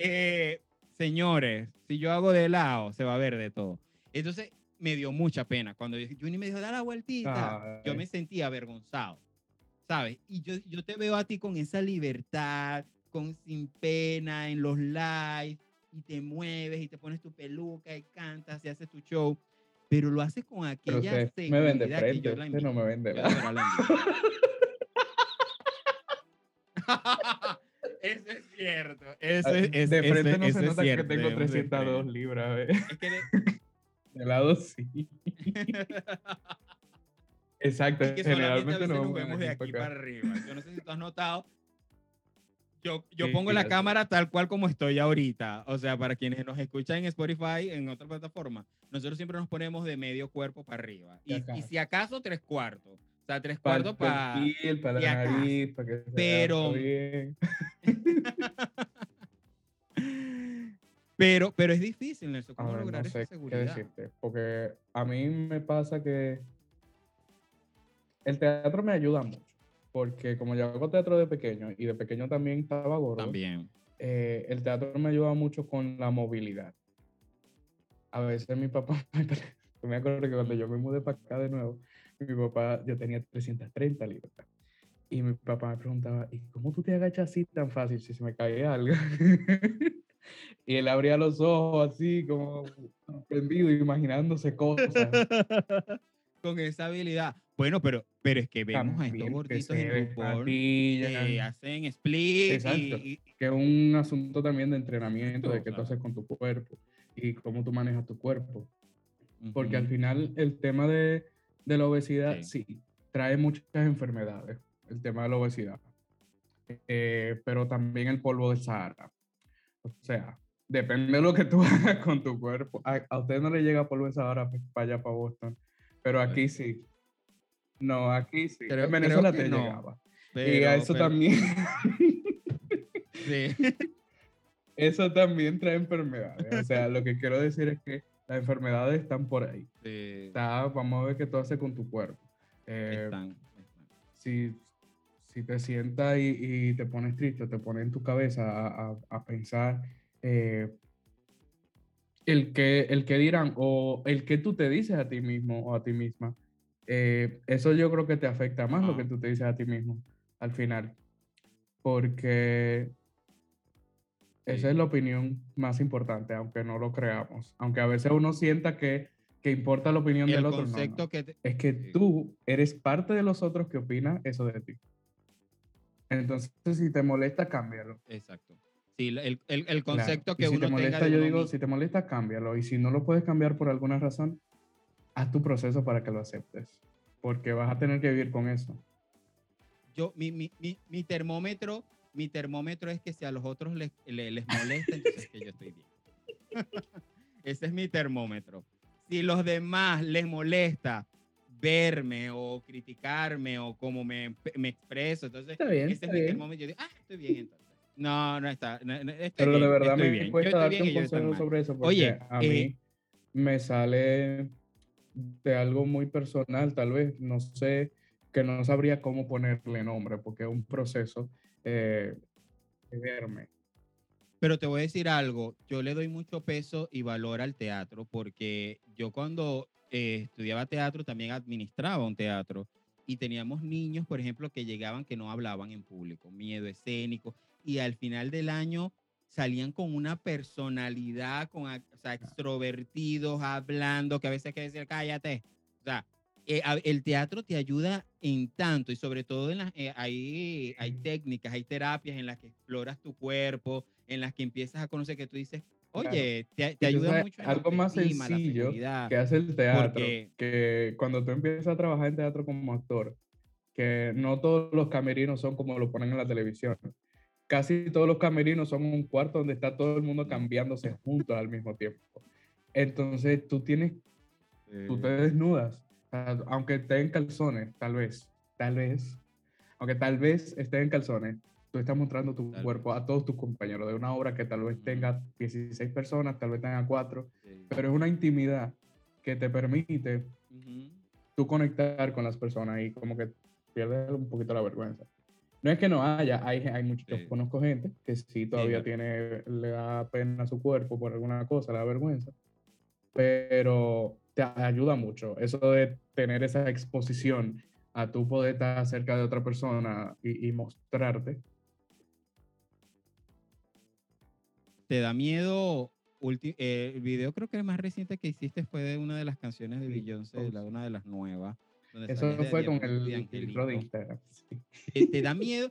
eh, señores, si yo hago de lado, se va a ver de todo. Entonces me dio mucha pena cuando Juni me dijo, da la vueltita yo me sentía avergonzado, ¿sabes? Y yo, yo te veo a ti con esa libertad, con sin pena en los lives, y te mueves y te pones tu peluca y cantas y haces tu show, pero lo haces con Pero aquella usted me ven de seguridad que frente, yo la usted no me ven de Yo la. Eso es cierto. Eso Ah, es, es- de frente no eso se nota cierto, que tengo debemos de 302 frente. libras. ¿eh? Es que de- De lado sí. Exacto, es que generalmente no nos vemos de aquí para arriba. Yo no sé si tú has notado. Yo, yo Sí, pongo la sí, cámara tal cual como estoy ahorita. O sea, para quienes nos escuchan en Spotify, en otra plataforma, nosotros siempre nos ponemos de medio cuerpo para arriba. Y y si acaso, tres cuartos. O sea, tres Para cuartos para... el perfil, para la acá. nariz, para que se Pero- bien. Pero, pero es difícil, Nelson, A ¿cómo ver, lograr no sé esa qué seguridad? decirte, porque a mí me pasa que el teatro me ayuda mucho, porque como yo hago teatro de pequeño y de pequeño también estaba gordo, También. eh, el teatro me ayuda mucho con la movilidad. A veces mi papá, yo me acuerdo que cuando yo me mudé para acá de nuevo, mi papá, yo tenía 330 libras. Y mi papá me preguntaba, ¿y cómo tú te agachas así tan fácil si se me cae algo? y él abría los ojos así, como sorprendido, imaginándose cosas. Con esa habilidad. Bueno, pero, pero es que vemos a estos También que gorditos se en RuPaul que hacen split Exacto. y, y- que es un asunto también de entrenamiento, de qué tú claro. haces con tu cuerpo y cómo tú manejas tu cuerpo. Porque al Ujú. final el tema de, de la obesidad Sí. sí. trae muchas enfermedades, el tema de la obesidad. Eh, pero también el polvo del Sahara. O sea, depende de lo que tú hagas con tu cuerpo. A, a usted no le llega polvo del Sahara pues, para allá, para Boston, pero aquí sí. No, aquí sí. Creo- en Venezuela creo te no. llegaba. y a eso pero- también, sí. eso también trae enfermedades. O sea, lo que quiero decir es que las enfermedades están por ahí. Sí, Está- vamos a ver qué tú haces con tu cuerpo. Eh, están, están. si, si te sientas y, y te pones triste, te pones en tu cabeza a, a- a pensar eh, el, que, el que dirán o el que tú te dices a ti mismo o a ti misma, eh, eso yo creo que te afecta más lo Ajá. que tú te dices a ti mismo al final. Porque esa es la opinión más importante, aunque no lo creamos. Aunque a veces uno sienta que que importa la opinión el del otro. no, concepto no. que... te- Es que Sí. tú eres parte de los otros que opinan eso de ti. Entonces, si te molesta, cámbialo. Exacto. Sí, el, el, el Claro. concepto Y que si uno te molesta, tenga yo digo, mismo. si te molesta, cámbialo. Y si no lo puedes cambiar por alguna razón, haz tu proceso para que lo aceptes. Porque vas a tener que vivir con eso. yo, mi, mi, mi, mi termómetro, mi termómetro es que si a los otros les, le- les molesta, entonces es que yo estoy bien. Ese es mi termómetro. Si los demás les molesta verme o criticarme o cómo me, me expreso, entonces Está bien, ese está es mi bien. termómetro. Yo digo, ah, estoy bien entonces. No, no está. no- estoy Pero de bien, verdad estoy me bien. Cuesta darte un consejo sobre eso. Porque Oye, a eh, mí me sale de algo muy personal, tal vez. No sé, que no sabría cómo ponerle nombre, porque es un proceso eh, de verme. Pero te voy a decir algo, yo le doy mucho peso y valor al teatro porque yo cuando eh, estudiaba teatro también administraba un teatro y teníamos niños, por ejemplo, que llegaban que no hablaban en público, miedo escénico y al final del año salían con una personalidad, con, o sea, extrovertidos, hablando, que a veces hay que decir, cállate. O sea, eh, el teatro te ayuda en tanto y sobre todo en las, eh, hay, hay técnicas, hay terapias en las que exploras tu cuerpo, en las que empiezas a conocer que tú dices, Claro. oye, te, te tú ayuda sabes, mucho en algo más autoestima, la sencillo que hace el teatro, porque- que cuando tú empiezas a trabajar en teatro como actor, que no todos los camerinos son como lo ponen en la televisión. Casi todos los camerinos son un cuarto donde está todo el mundo cambiándose juntos al mismo tiempo. Entonces tú tienes, tú te desnudas, aunque esté en calzones, tal vez, tal vez, aunque tal vez esté en calzones, tú estás mostrando tu Tal cuerpo a todos tus compañeros de una obra que tal vez tenga 16 personas, tal vez tenga 4, Sí. pero es una intimidad que te permite Ujú. tú conectar con las personas y como que pierdes un poquito la vergüenza. No es que no haya, hay, hay muchos, Sí. conozco gente que sí todavía no. tiene, le da pena a su cuerpo por alguna cosa, le da vergüenza, pero te ayuda mucho eso de tener esa exposición a tu poder estar cerca de otra persona y, y mostrarte. ¿Te da miedo? eh, el video creo que el más reciente que hiciste fue de una de las canciones de Beyoncé, Pose. la, una de las nuevas. Eso de fue con el filtro de. Instagram. sí. ¿Te, te da miedo?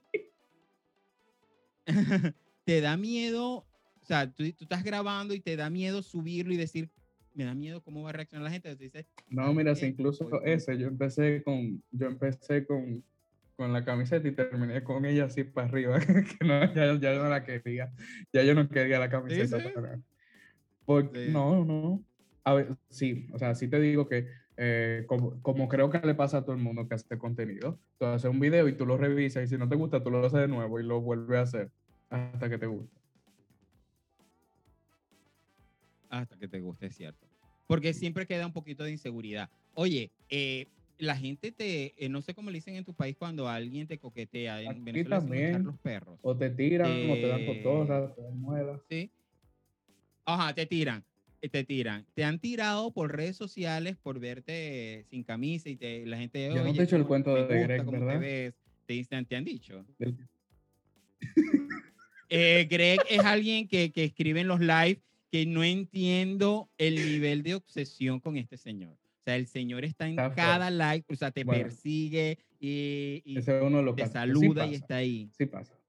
¿Te da miedo? O sea, tú, tú estás grabando y te da miedo subirlo y decir, me da miedo cómo va a reaccionar la gente. Entonces dices, No, mira, si incluso voy ese, yo empecé con, yo empecé con, con la camiseta y terminé con ella así para arriba, que no, ya, ya yo no la quería, ya yo no quería la camiseta. sí? para nada. Porque, Sí. no, no, a ver, sí, o sea, sí te digo que, eh, como, como creo que le pasa a todo el mundo que hace contenido, tú haces un video y tú lo revisas y si no te gusta, tú lo haces de nuevo y lo vuelves a hacer hasta que te guste. Hasta que te guste, es cierto. Porque siempre queda un poquito de inseguridad. Oye, eh, la gente te, eh, no sé cómo le dicen en tu país cuando alguien te coquetea. En Aquí Venezuela también. los perros. O te tiran, o te dan Eh, cotorras, te dan muelas. ¿Sí? Ajá, te tiran. eh, Te tiran. Te han tirado por redes sociales por verte sin camisa y te, la gente. Yo no "Oye, te he hecho el cuento de gusta Greg, ¿verdad? te ves. Te, dicen- te han dicho. Eh, Greg es alguien que, que escribe en los live que no entiendo el nivel de obsesión con este señor. O sea, el señor está en Está cada live, o sea, te Bueno. persigue y, uno te sí saluda y está ahí. sí pasa.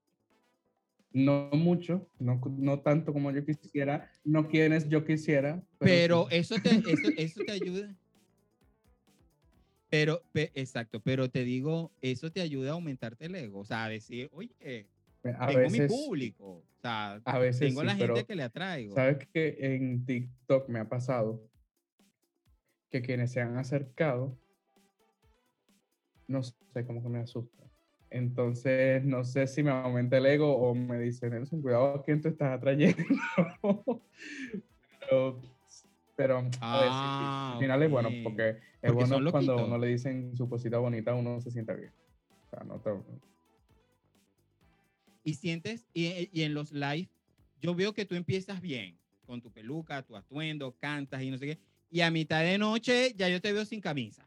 No mucho, no, no tanto como yo quisiera, no quienes yo quisiera. Pero sí. eso, te, eso, eso te ayuda. Pero, pe- exacto, pero te digo, eso te ayuda a aumentarte el ego. O sea, a decir, oye, a tengo veces, mi público. O sea, a veces tengo sí, la gente que le atraigo. sabes que en TikTok me ha pasado que quienes se han acercado, no sé, como que me asusta. Entonces, no sé si me aumenta el ego o me dice, Nelson, cuidado a quién tú estás atrayendo. pero, pero, Ah, al final es bueno porque es Porque bueno cuando uno le dicen su cosita bonita, uno se siente bien. O sea, no te- y sientes, y, y en los live, yo veo que tú empiezas bien, con tu peluca, tu atuendo, cantas y no sé qué, y a mitad de noche ya yo te veo sin camisa.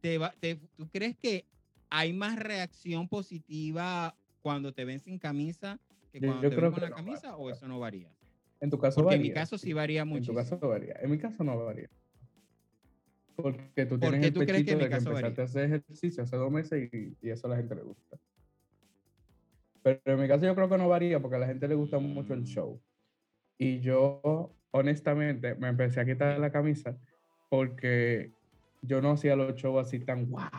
Te va- te- ¿Tú crees que hay más reacción positiva cuando te ven sin camisa que Yo- cuando yo te creo ven con la no, camisa o eso no varía? En tu caso Porque en mi varía. caso sí varía En tu caso varía. En mi caso no varía. Porque tú ¿Por tienes qué el tú crees que pechito en mi de que empezaste varía? a hacer ejercicio hace dos meses y, y eso a la gente le gusta. Pero en mi caso yo creo que no varía porque a la gente le gusta mucho el show. Y yo, honestamente, me empecé a quitar la camisa porque yo no hacía los shows así tan guau.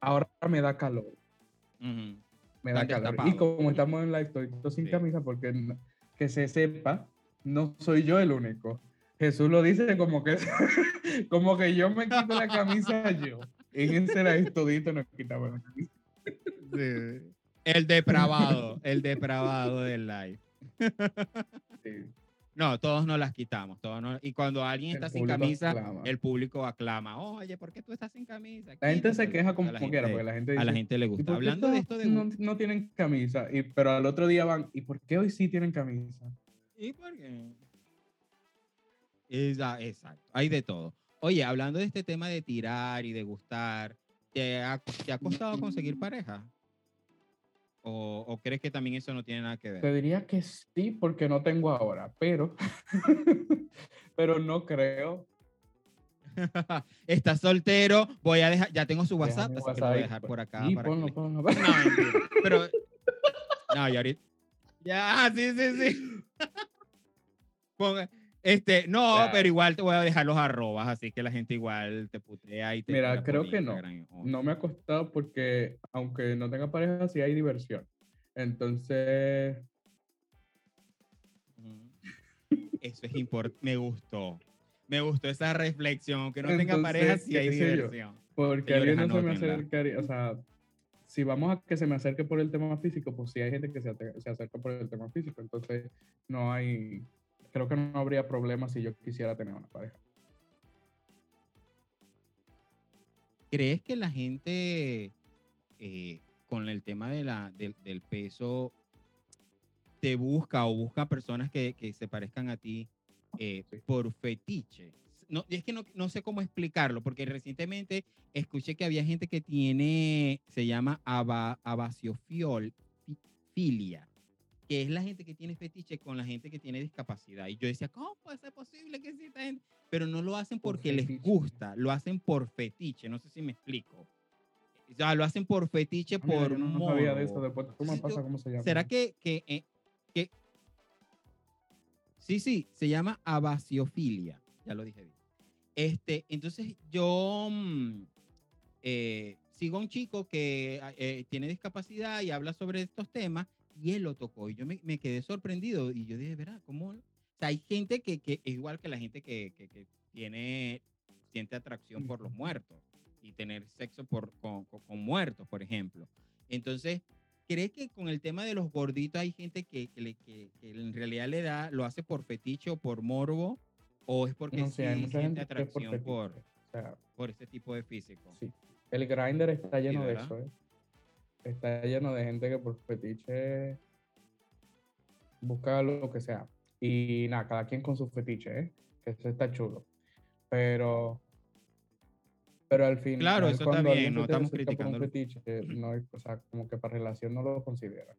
Ahora me da calor, Ujú. me da calor. Y como estamos en live, estoy sin Sí. camisa porque que se sepa, no soy yo el único. Jesús lo dice como que, como que yo me quito la camisa yo. En ese live todito nos quitaba la camisa. El depravado, el depravado del live. Sí. No, todos nos las quitamos. Todos nos- y cuando alguien El está sin camisa, aclama. el público aclama. Oye, ¿por qué tú estás sin camisa? La gente se Quítatelo". queja como la quiera, gente- porque la gente A la dice, gente le "¿Y gusta. Hablando de esto de no, no tienen camisa, y, pero al otro día van, ¿y por qué hoy sí tienen camisa? ¿Y por qué? Esa- exacto. Hay de todo. Oye, hablando de este tema de tirar y de gustar, ¿te ha, te ha costado conseguir pareja? ¿O, o crees que también eso no tiene nada que ver? Te diría que sí, porque no tengo ahora, pero, pero no creo. Estás soltero, voy a dejar, ya tengo su WhatsApp, así que lo WhatsApp voy a dejar por acá. Y para que ponlo, le- ponlo. No. Pero, no, y ahorita. Ya, sí, sí, sí. Ponga- este, no, Claro. pero igual te voy a dejar los arrobas, así que la gente igual te putea y te. Mira, creo que no. No me ha costado porque, aunque no tenga pareja, sí hay diversión. Entonces. Eso es importante. Me gustó. Me gustó esa reflexión. Aunque no tenga pareja, sí hay yo. diversión. porque Señores, alguien no se me acercaría, o sea, si vamos a que se me acerque por el tema físico, pues sí hay gente que se, se acerca por el tema físico. Entonces, no hay, creo que no habría problema si yo quisiera tener una pareja. ¿Crees que la gente eh, con el tema de la, del, del peso te busca o busca personas que, que se parezcan a ti eh, Sí. por fetiche? No, es que no, no sé cómo explicarlo, porque recientemente escuché que había gente que tiene, se llama aba, que es la gente que tiene fetiche con la gente que tiene discapacidad. Y yo decía, ¿cómo puede ser posible que exista gente? Pero no lo hacen Por porque les gusta, lo hacen por fetiche. No sé si me explico. O sea, lo hacen por fetiche, por no sabía de eso, después yo- cómo se llama. ¿Será que, que, eh, que- Sí, sí, se llama abaciofilia. Ya lo dije bien. Este, entonces yo mm, eh, sigo a un chico que eh, tiene discapacidad y habla sobre estos temas y él lo tocó y yo me, me quedé sorprendido y yo dije, ¿verdad? ¿Cómo? O sea, hay gente que, que es igual que la gente que, que- que tiene, siente atracción por los muertos y tener sexo por, con, con- con muertos, por ejemplo. Entonces, ¿crees que con el tema de los gorditos hay gente que, que que- que en realidad le da, lo hace por fetiche o por morbo? ¿O es porque No sí hay mucha gente por atracción por, fetiche. O sea, por ese tipo de físico? sí. El grinder está lleno de eso, ¿eh? Está lleno de gente que por fetiche busca lo que sea. Y nada, cada quien con su fetiche, ¿eh? Que eso está chulo. Pero. Pero al final. Claro, eso está cuando alguien bien, no estamos fetiche, no o sea, como que para relación no lo considera.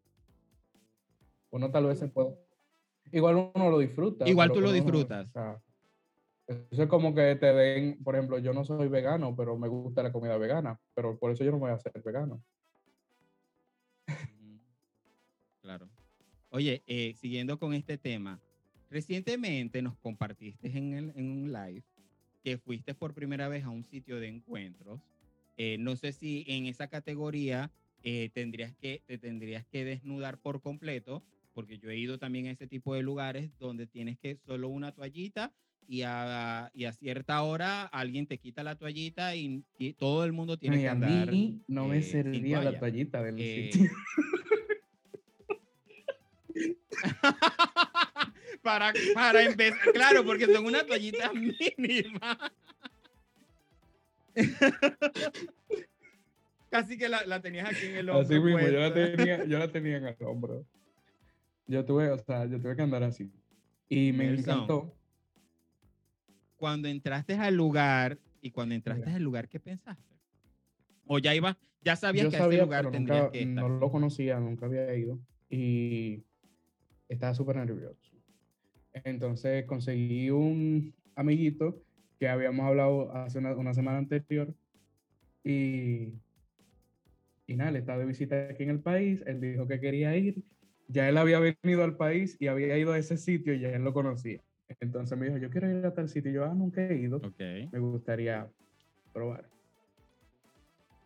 Uno tal vez se puede. Igual uno lo disfruta. Igual tú lo uno- disfrutas. o sea, eso es como que te den, por ejemplo, yo no soy vegano, pero me gusta la comida vegana, pero por eso yo no me voy a hacer vegano. Claro. Oye, eh, siguiendo con este tema, recientemente nos compartiste en, el- en un live que fuiste por primera vez a un sitio de encuentros. Eh, no sé si en esa categoría eh, tendrías que, te tendrías que desnudar por completo, porque yo he ido también a ese tipo de lugares donde tienes que solo una toallita y a, y a cierta hora alguien te quita la toallita y, y todo el mundo tiene y que a andar. mí no me eh, servía la toallita del Eh, sitio. para, para empezar, claro, porque son unas toallitas mínimas. Casi que la, la tenías aquí en el hombro. Así mismo, yo la, tenía, yo la tenía en el hombro. Yo tuve, o sea, yo tuve que andar así. Y me Nelson, encantó. Cuando entraste al lugar y cuando entraste Mira. al lugar, ¿qué pensaste? O ya ibas, ya sabías Yo que a ese lugar tendrías nunca, que estar. no lo conocía, nunca había ido. Y estaba súper nervioso. Entonces conseguí un amiguito que habíamos hablado hace una, una semana anterior. Y, y nada, él estaba de visita aquí en el país, él dijo que quería ir, ya él había venido al país y había ido a ese sitio y ya él lo conocía. Entonces me dijo, yo quiero ir a tal sitio, y yo, ah, nunca he ido, me gustaría probar.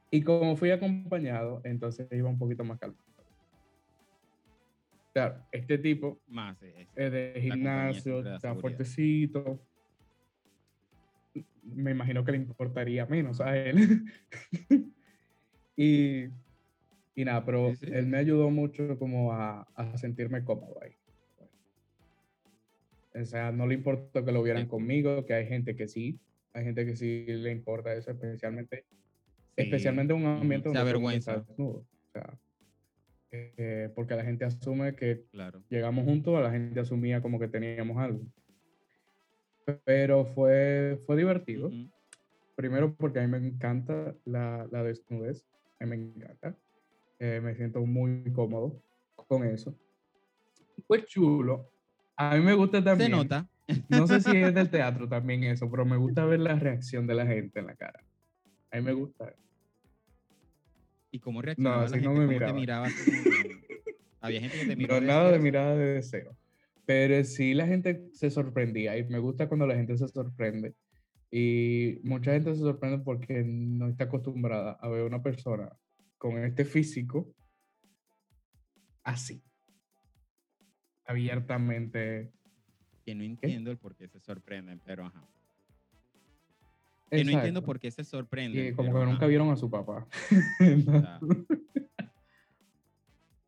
Y como fui acompañado, entonces iba un poquito más calmado. Claro, este tipo Más. eh, es de gimnasio, está fuertecito. Me imagino que le importaría menos a él. y, y nada, pero Sí, sí. él me ayudó mucho como a, a sentirme cómodo ahí. O sea, no le importó que lo vieran Sí. conmigo, que hay gente que sí, hay gente que sí le importa eso, especialmente, especialmente en un ambiente se donde avergüenza. está desnudo. O sea, eh, porque la gente asume que Claro. llegamos juntos, la gente asumía como que teníamos algo. Pero fue, fue divertido. Ujú. Primero porque a mí me encanta la, la desnudez. A mí me encanta. Eh, me siento muy cómodo con eso. Fue chulo. A mí me gusta Se también. nota. No sé si es del teatro también eso, pero me gusta ver la reacción de la gente en la cara. A mí me gusta. ¿Y cómo reaccionaba así la no gente? me ¿Cómo miraba. te miraba? Había gente que te miró. No, nada de mirada de deseo. Pero sí la gente se sorprendía y me gusta cuando la gente se sorprende. Y mucha gente se sorprende porque no está acostumbrada a ver una persona con este físico así. Abiertamente. Que no entiendo el por qué se sorprenden, pero ajá. Que no entiendo Exacto. por qué se sorprenden. Y como que nunca vieron a su papá.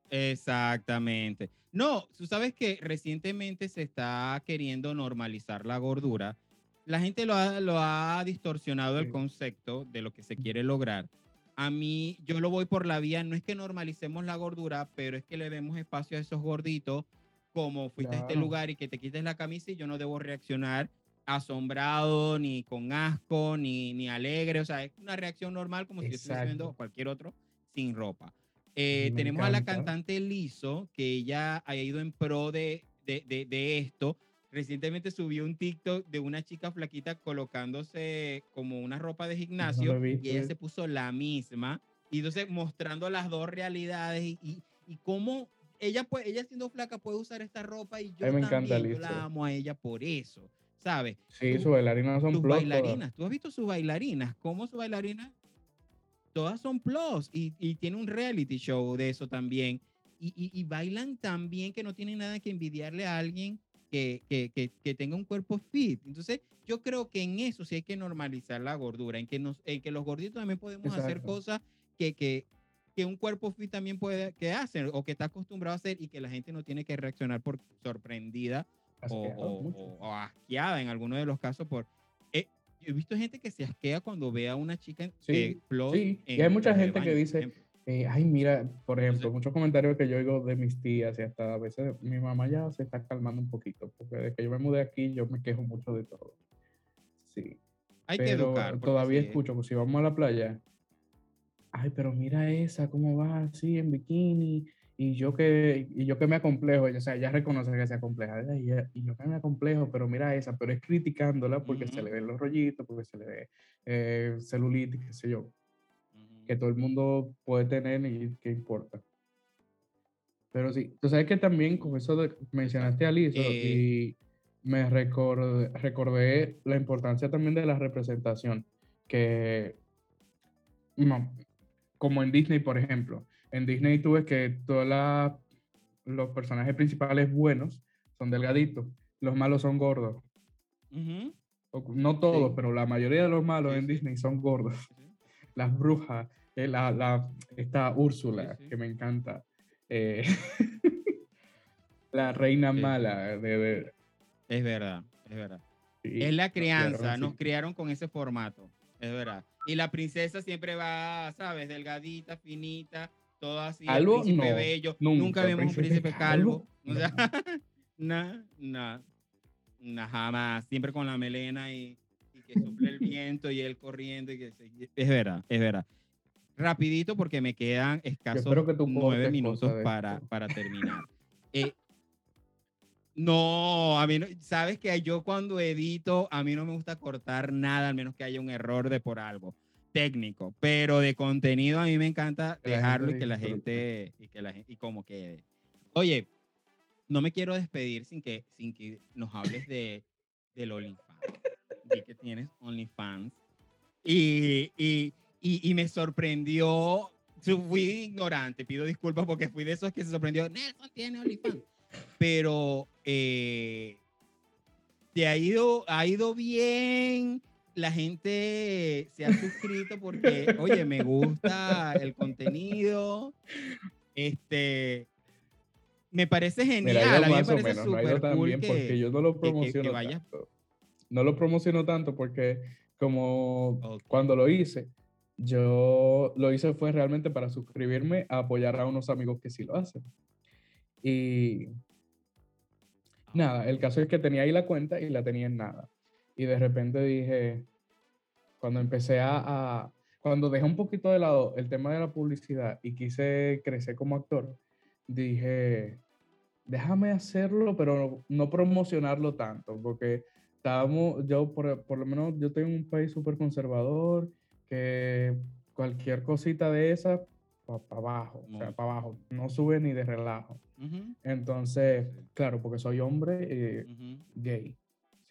Exactamente. No, tú sabes que recientemente se está queriendo normalizar la gordura. La gente lo ha, lo ha distorsionado el Sí. concepto de lo que se quiere lograr. A mí, yo lo voy por la vía, no es que normalicemos la gordura, pero es que le demos espacio a esos gorditos, como fuiste a este Claro. lugar y que te quites la camisa y yo no debo reaccionar asombrado, ni con asco, ni, ni alegre. O sea, es una reacción normal como si yo estuviese viendo Exacto. cualquier otro sin ropa. Eh, tenemos a la encanta. cantante Lizo, que ella ha ido en pro de, de, de, de esto. Recientemente subió un TikTok de una chica flaquita colocándose como una ropa de gimnasio y ella se puso la misma. Y entonces mostrando las dos realidades y, y, y cómo ella, puede, ella siendo flaca puede usar esta ropa y yo encanta también, yo la amo a ella por eso, ¿sabes? Sí, sus bailarinas son sus plus todas. bailarinas. ¿Tú has visto sus bailarinas? ¿Cómo sus bailarinas? Todas son plus y, y tiene un reality show de eso también. Y, y- y bailan tan bien que no tienen nada que envidiarle a alguien que, que, que, que tenga un cuerpo fit. Entonces, yo creo que en eso sí hay que normalizar la gordura, en que, nos, en que los gorditos también podemos hacer Exacto. cosas que, que, que un cuerpo fit también puede que hacen o que está acostumbrado a hacer y que la gente no tiene que reaccionar por sorprendida o, o- o- asqueada en algunos de los casos por... eh, yo he visto gente que se asquea cuando ve a una chica en- Sí, eh, plus sí, y hay mucha gente que baño, por dice. Eh, ay, mira, por ejemplo, muchos comentarios que yo oigo de mis tías y hasta a veces mi mamá ya se está calmando un poquito, porque desde que yo me mudé aquí yo me quejo mucho de todo. Sí, Hay que pero educar. porque todavía sí, escucho que si vamos a la playa, ay, pero mira esa, cómo va así en bikini, y yo que, y yo que me acomplejo, o sea, ella reconoce que se acompleja, "Ay, ella- y yo que me acomplejo, pero mira esa, pero es criticándola porque se Ujú. le ven los rollitos, porque se le ve eh, celulitis, qué sé yo Ujú. que todo el mundo puede tener y qué importa. Pero sí, tú sabes que también con eso de, mencionaste a Lizo Eh, y me recordé, recordé la importancia también de la representación, que no, como en Disney, por ejemplo, en Disney tú ves que todos los personajes principales buenos son delgaditos, los malos son gordos. O- No todos, Sí. pero la mayoría de los malos Sí, en. Disney son gordos Sí, las brujas, eh, la, la, esta Úrsula, que me encanta, eh, la reina mala, de, de- Es verdad, es verdad. Es la crianza, nos criaron con ese formato, es verdad. Y la princesa siempre va, ¿sabes? Delgadita, finita, todo así. el Calvo, príncipe no, bello. nunca, Nunca vemos un príncipe calvo. calvo, O sea, no, no, no, jamás. Siempre con la melena y, y que sople el viento y él corriendo. Y que se- es verdad, es verdad. Rapidito porque me quedan escasos que nueve minutos para, para terminar. Eh, No, a mí no, sabes que yo cuando edito, a mí no me gusta cortar nada, al menos que haya un error de por algo técnico, pero de contenido a mí me encanta dejarlo y que la gente y que la gente y como que oye, no me quiero despedir sin que sin que nos hables de del OnlyFans. Vi que tienes OnlyFans y, y, y, y me sorprendió. Fui ignorante, pido disculpas porque fui de esos que se sorprendió. Nelson tiene OnlyFans. Pero eh, te ha ido, ha ido bien. La gente se ha suscrito porque, oye, me gusta el contenido. Este, me parece genial. A mí me parece no súper tan cool que, porque yo no lo que- que- que promociono tanto. No lo promociono tanto porque como cuando lo hice, yo lo hice fue realmente para suscribirme a apoyar a unos amigos que sí lo hacen. Y nada, el caso es que tenía ahí la cuenta y la tenía en nada. Y de repente dije, cuando empecé a, a- cuando dejé un poquito de lado el tema de la publicidad y quise crecer como actor, dije, déjame hacerlo, pero no promocionarlo tanto, porque estábamos, yo por, por lo menos, yo tengo un país súper conservador, que cualquier cosita de esa, para abajo, o sea, para abajo, no sube ni de relajo. Ujú, Entonces, Sí. claro, porque soy hombre eh, ujú. gay.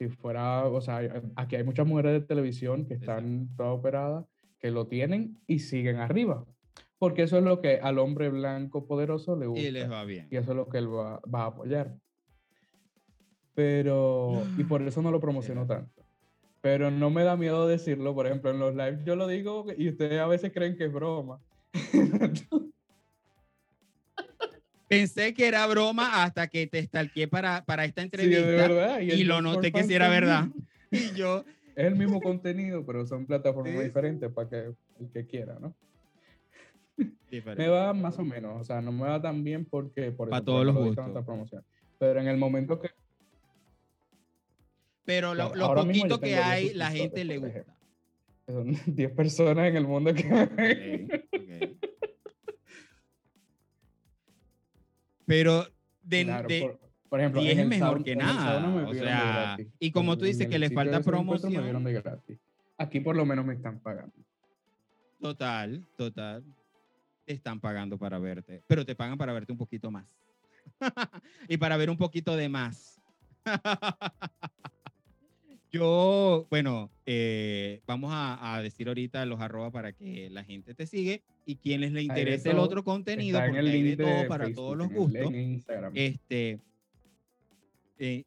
Si fuera, o sea, aquí hay muchas mujeres de televisión que Exacto. están todas operadas, que lo tienen y siguen arriba. Porque eso es lo que al hombre blanco poderoso le gusta. Y les va bien. Y eso es lo que él va, va a apoyar. Pero, y por eso no lo promociono tanto. Pero no me da miedo decirlo, por ejemplo, en los lives yo lo digo y ustedes a veces creen que es broma. Pensé que era broma hasta que te stalkeé para, para esta Sí, entrevista de verdad. y, lo noté que sí era verdad. Y yo, Es el mismo contenido, pero son plataformas Sí, diferentes para que el que quiera, ¿no? diferente. Me va más o menos, o sea, no me va tan bien porque por Pa' eso, todos los gustos. promoción. Pero en el momento que pero lo, claro, poquito que hay, la gente le gusta. son 10 personas en el mundo que Ok, ok. Pero de, Claro, de- por, por ejemplo, 10 en es mejor que nada, me o sea, y como tú dices que le falta Me promoción. vieron de gratis. Aquí por lo menos me están pagando. total, total, te están pagando para verte, pero te pagan para verte un poquito más. y para ver un poquito de más. Yo, bueno, eh, vamos a, a decir ahorita los arroba para que la gente te sigue y quienes le interese el todo. otro contenido, porque el hay de link de todo para Facebook, todos los gustos, este, eh,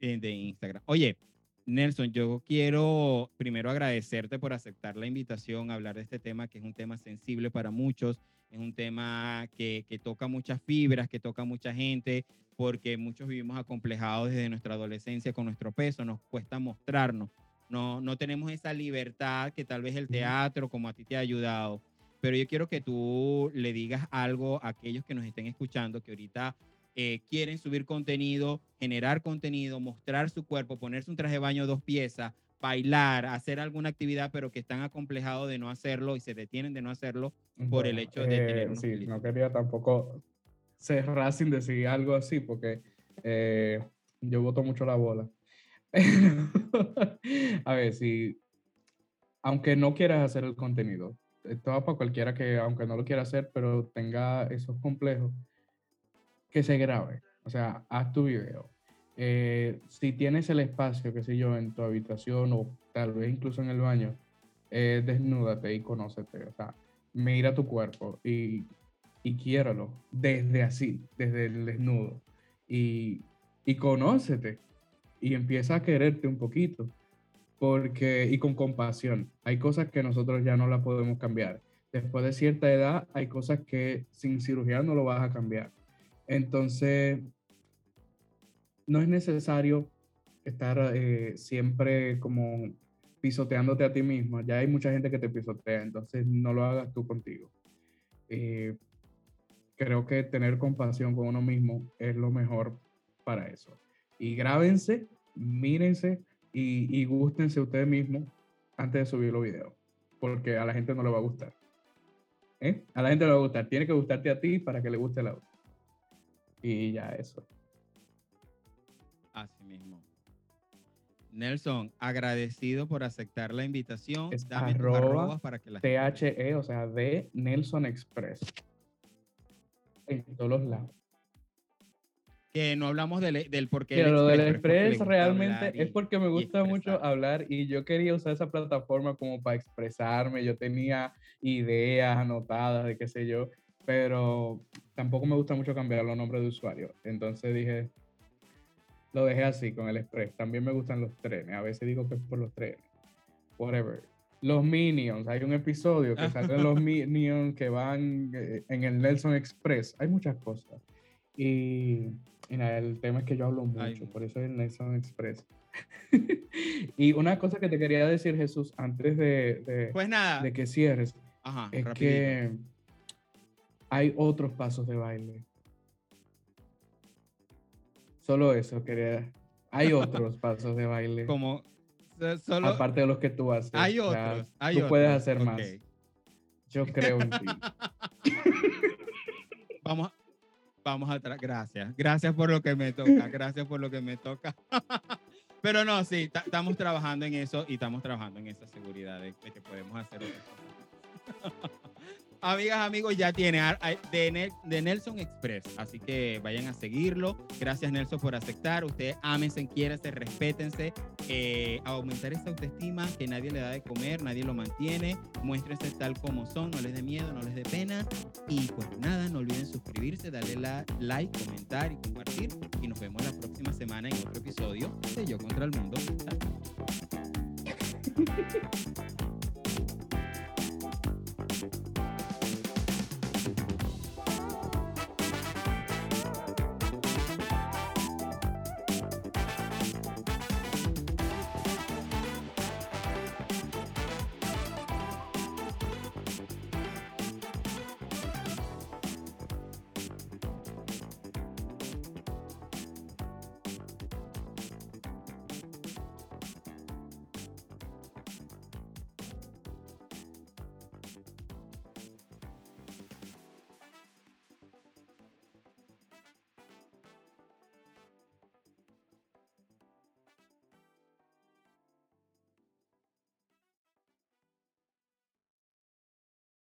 eh, de Instagram. Oye, Nelson, yo quiero primero agradecerte por aceptar la invitación a hablar de este tema, que es un tema sensible para muchos, es un tema que, que toca muchas fibras, que toca mucha gente, porque muchos vivimos acomplejados desde nuestra adolescencia con nuestro peso, nos cuesta mostrarnos, no, no tenemos esa libertad que tal vez el teatro, como a ti te ha ayudado. Pero yo quiero que tú le digas algo a aquellos que nos estén escuchando, que ahorita eh, quieren subir contenido, generar contenido, mostrar su cuerpo, ponerse un traje de baño dos piezas, bailar, hacer alguna actividad, pero que están acomplejados de no hacerlo y se detienen de no hacerlo. por el hecho de tener unos Sí, no quería tampoco cerrar sin decir algo así, porque eh, yo voto mucho la bola. a ver, si, aunque no quieras hacer el contenido, esto va para cualquiera que, aunque no lo quiera hacer, pero tenga esos complejos, que se grabe. O sea, haz tu video. Eh, si tienes el espacio, qué sé yo, en tu habitación o tal vez incluso en el baño, eh, desnúdate y conócete. O sea, mira tu cuerpo y, y quiéralo desde así, desde el desnudo. Y, y conócete y empieza a quererte un poquito. Porque, y con compasión, hay cosas que nosotros ya no las podemos cambiar. Después de cierta edad, hay cosas que sin cirugía no lo vas a cambiar. Entonces, no es necesario estar eh, siempre como pisoteándote a ti mismo. Ya hay mucha gente que te pisotea, entonces no lo hagas tú contigo. Eh, creo que tener compasión con uno mismo es lo mejor para eso. Y grábense, mírense y, y gústense ustedes mismos antes de subir los videos, porque a la gente no le va a gustar. ¿Eh? A la gente le va a gustar. Tiene que gustarte a ti para que le guste la otra. Y ya eso. Así mismo. Nelson, agradecido por aceptar la invitación. Es Dame arroba para que la gente- THE, o sea, de Nelson Express. En todos los lados. Que no hablamos del, del por qué. Pero lo del Express realmente es porque me gusta mucho hablar y yo quería usar esa plataforma como para expresarme. Yo tenía ideas anotadas de qué sé yo, pero tampoco me gusta mucho cambiar los nombres de usuario. Entonces dije, lo dejé así con el Express. También me gustan los trenes. A veces digo que es por los trenes. Whatever. Los Minions. Hay un episodio que salen los Minions que van eh, en el Nelson Express. Hay muchas cosas. Y, nada, el tema es que yo hablo mucho, Ay. por eso es el Nelson Express. y una cosa que te quería decir, Jesús, antes de, de- Pues nada. de que cierres, Ajá, es rapidito. que hay otros pasos de baile. Solo eso quería. Hay otros pasos de baile. Como so- solo Aparte de los que tú haces. hay o sea, otros, hay tú puedes otros, hacer más. ok. Yo creo en ti. Vamos, vamos atrás. Gracias. Gracias por lo que me toca. Gracias por lo que me toca. Pero no, sí, ta- estamos trabajando en eso y estamos trabajando en esa seguridad de, de que podemos hacer otras cosas. Amigas, amigos, ya tiene de, Nel- de Nelson Express. Así que vayan a seguirlo. Gracias, Nelson, por aceptar. Ustedes ámense, quiéranse, respétense. eh, aumentar esa autoestima que nadie le da de comer, nadie lo mantiene. Muéstrense tal como son, no les dé miedo, no les dé pena. Y pues nada, no olviden suscribirse, darle la, like, comentar y compartir. Y nos vemos la próxima semana en otro episodio de Yo contra el Mundo.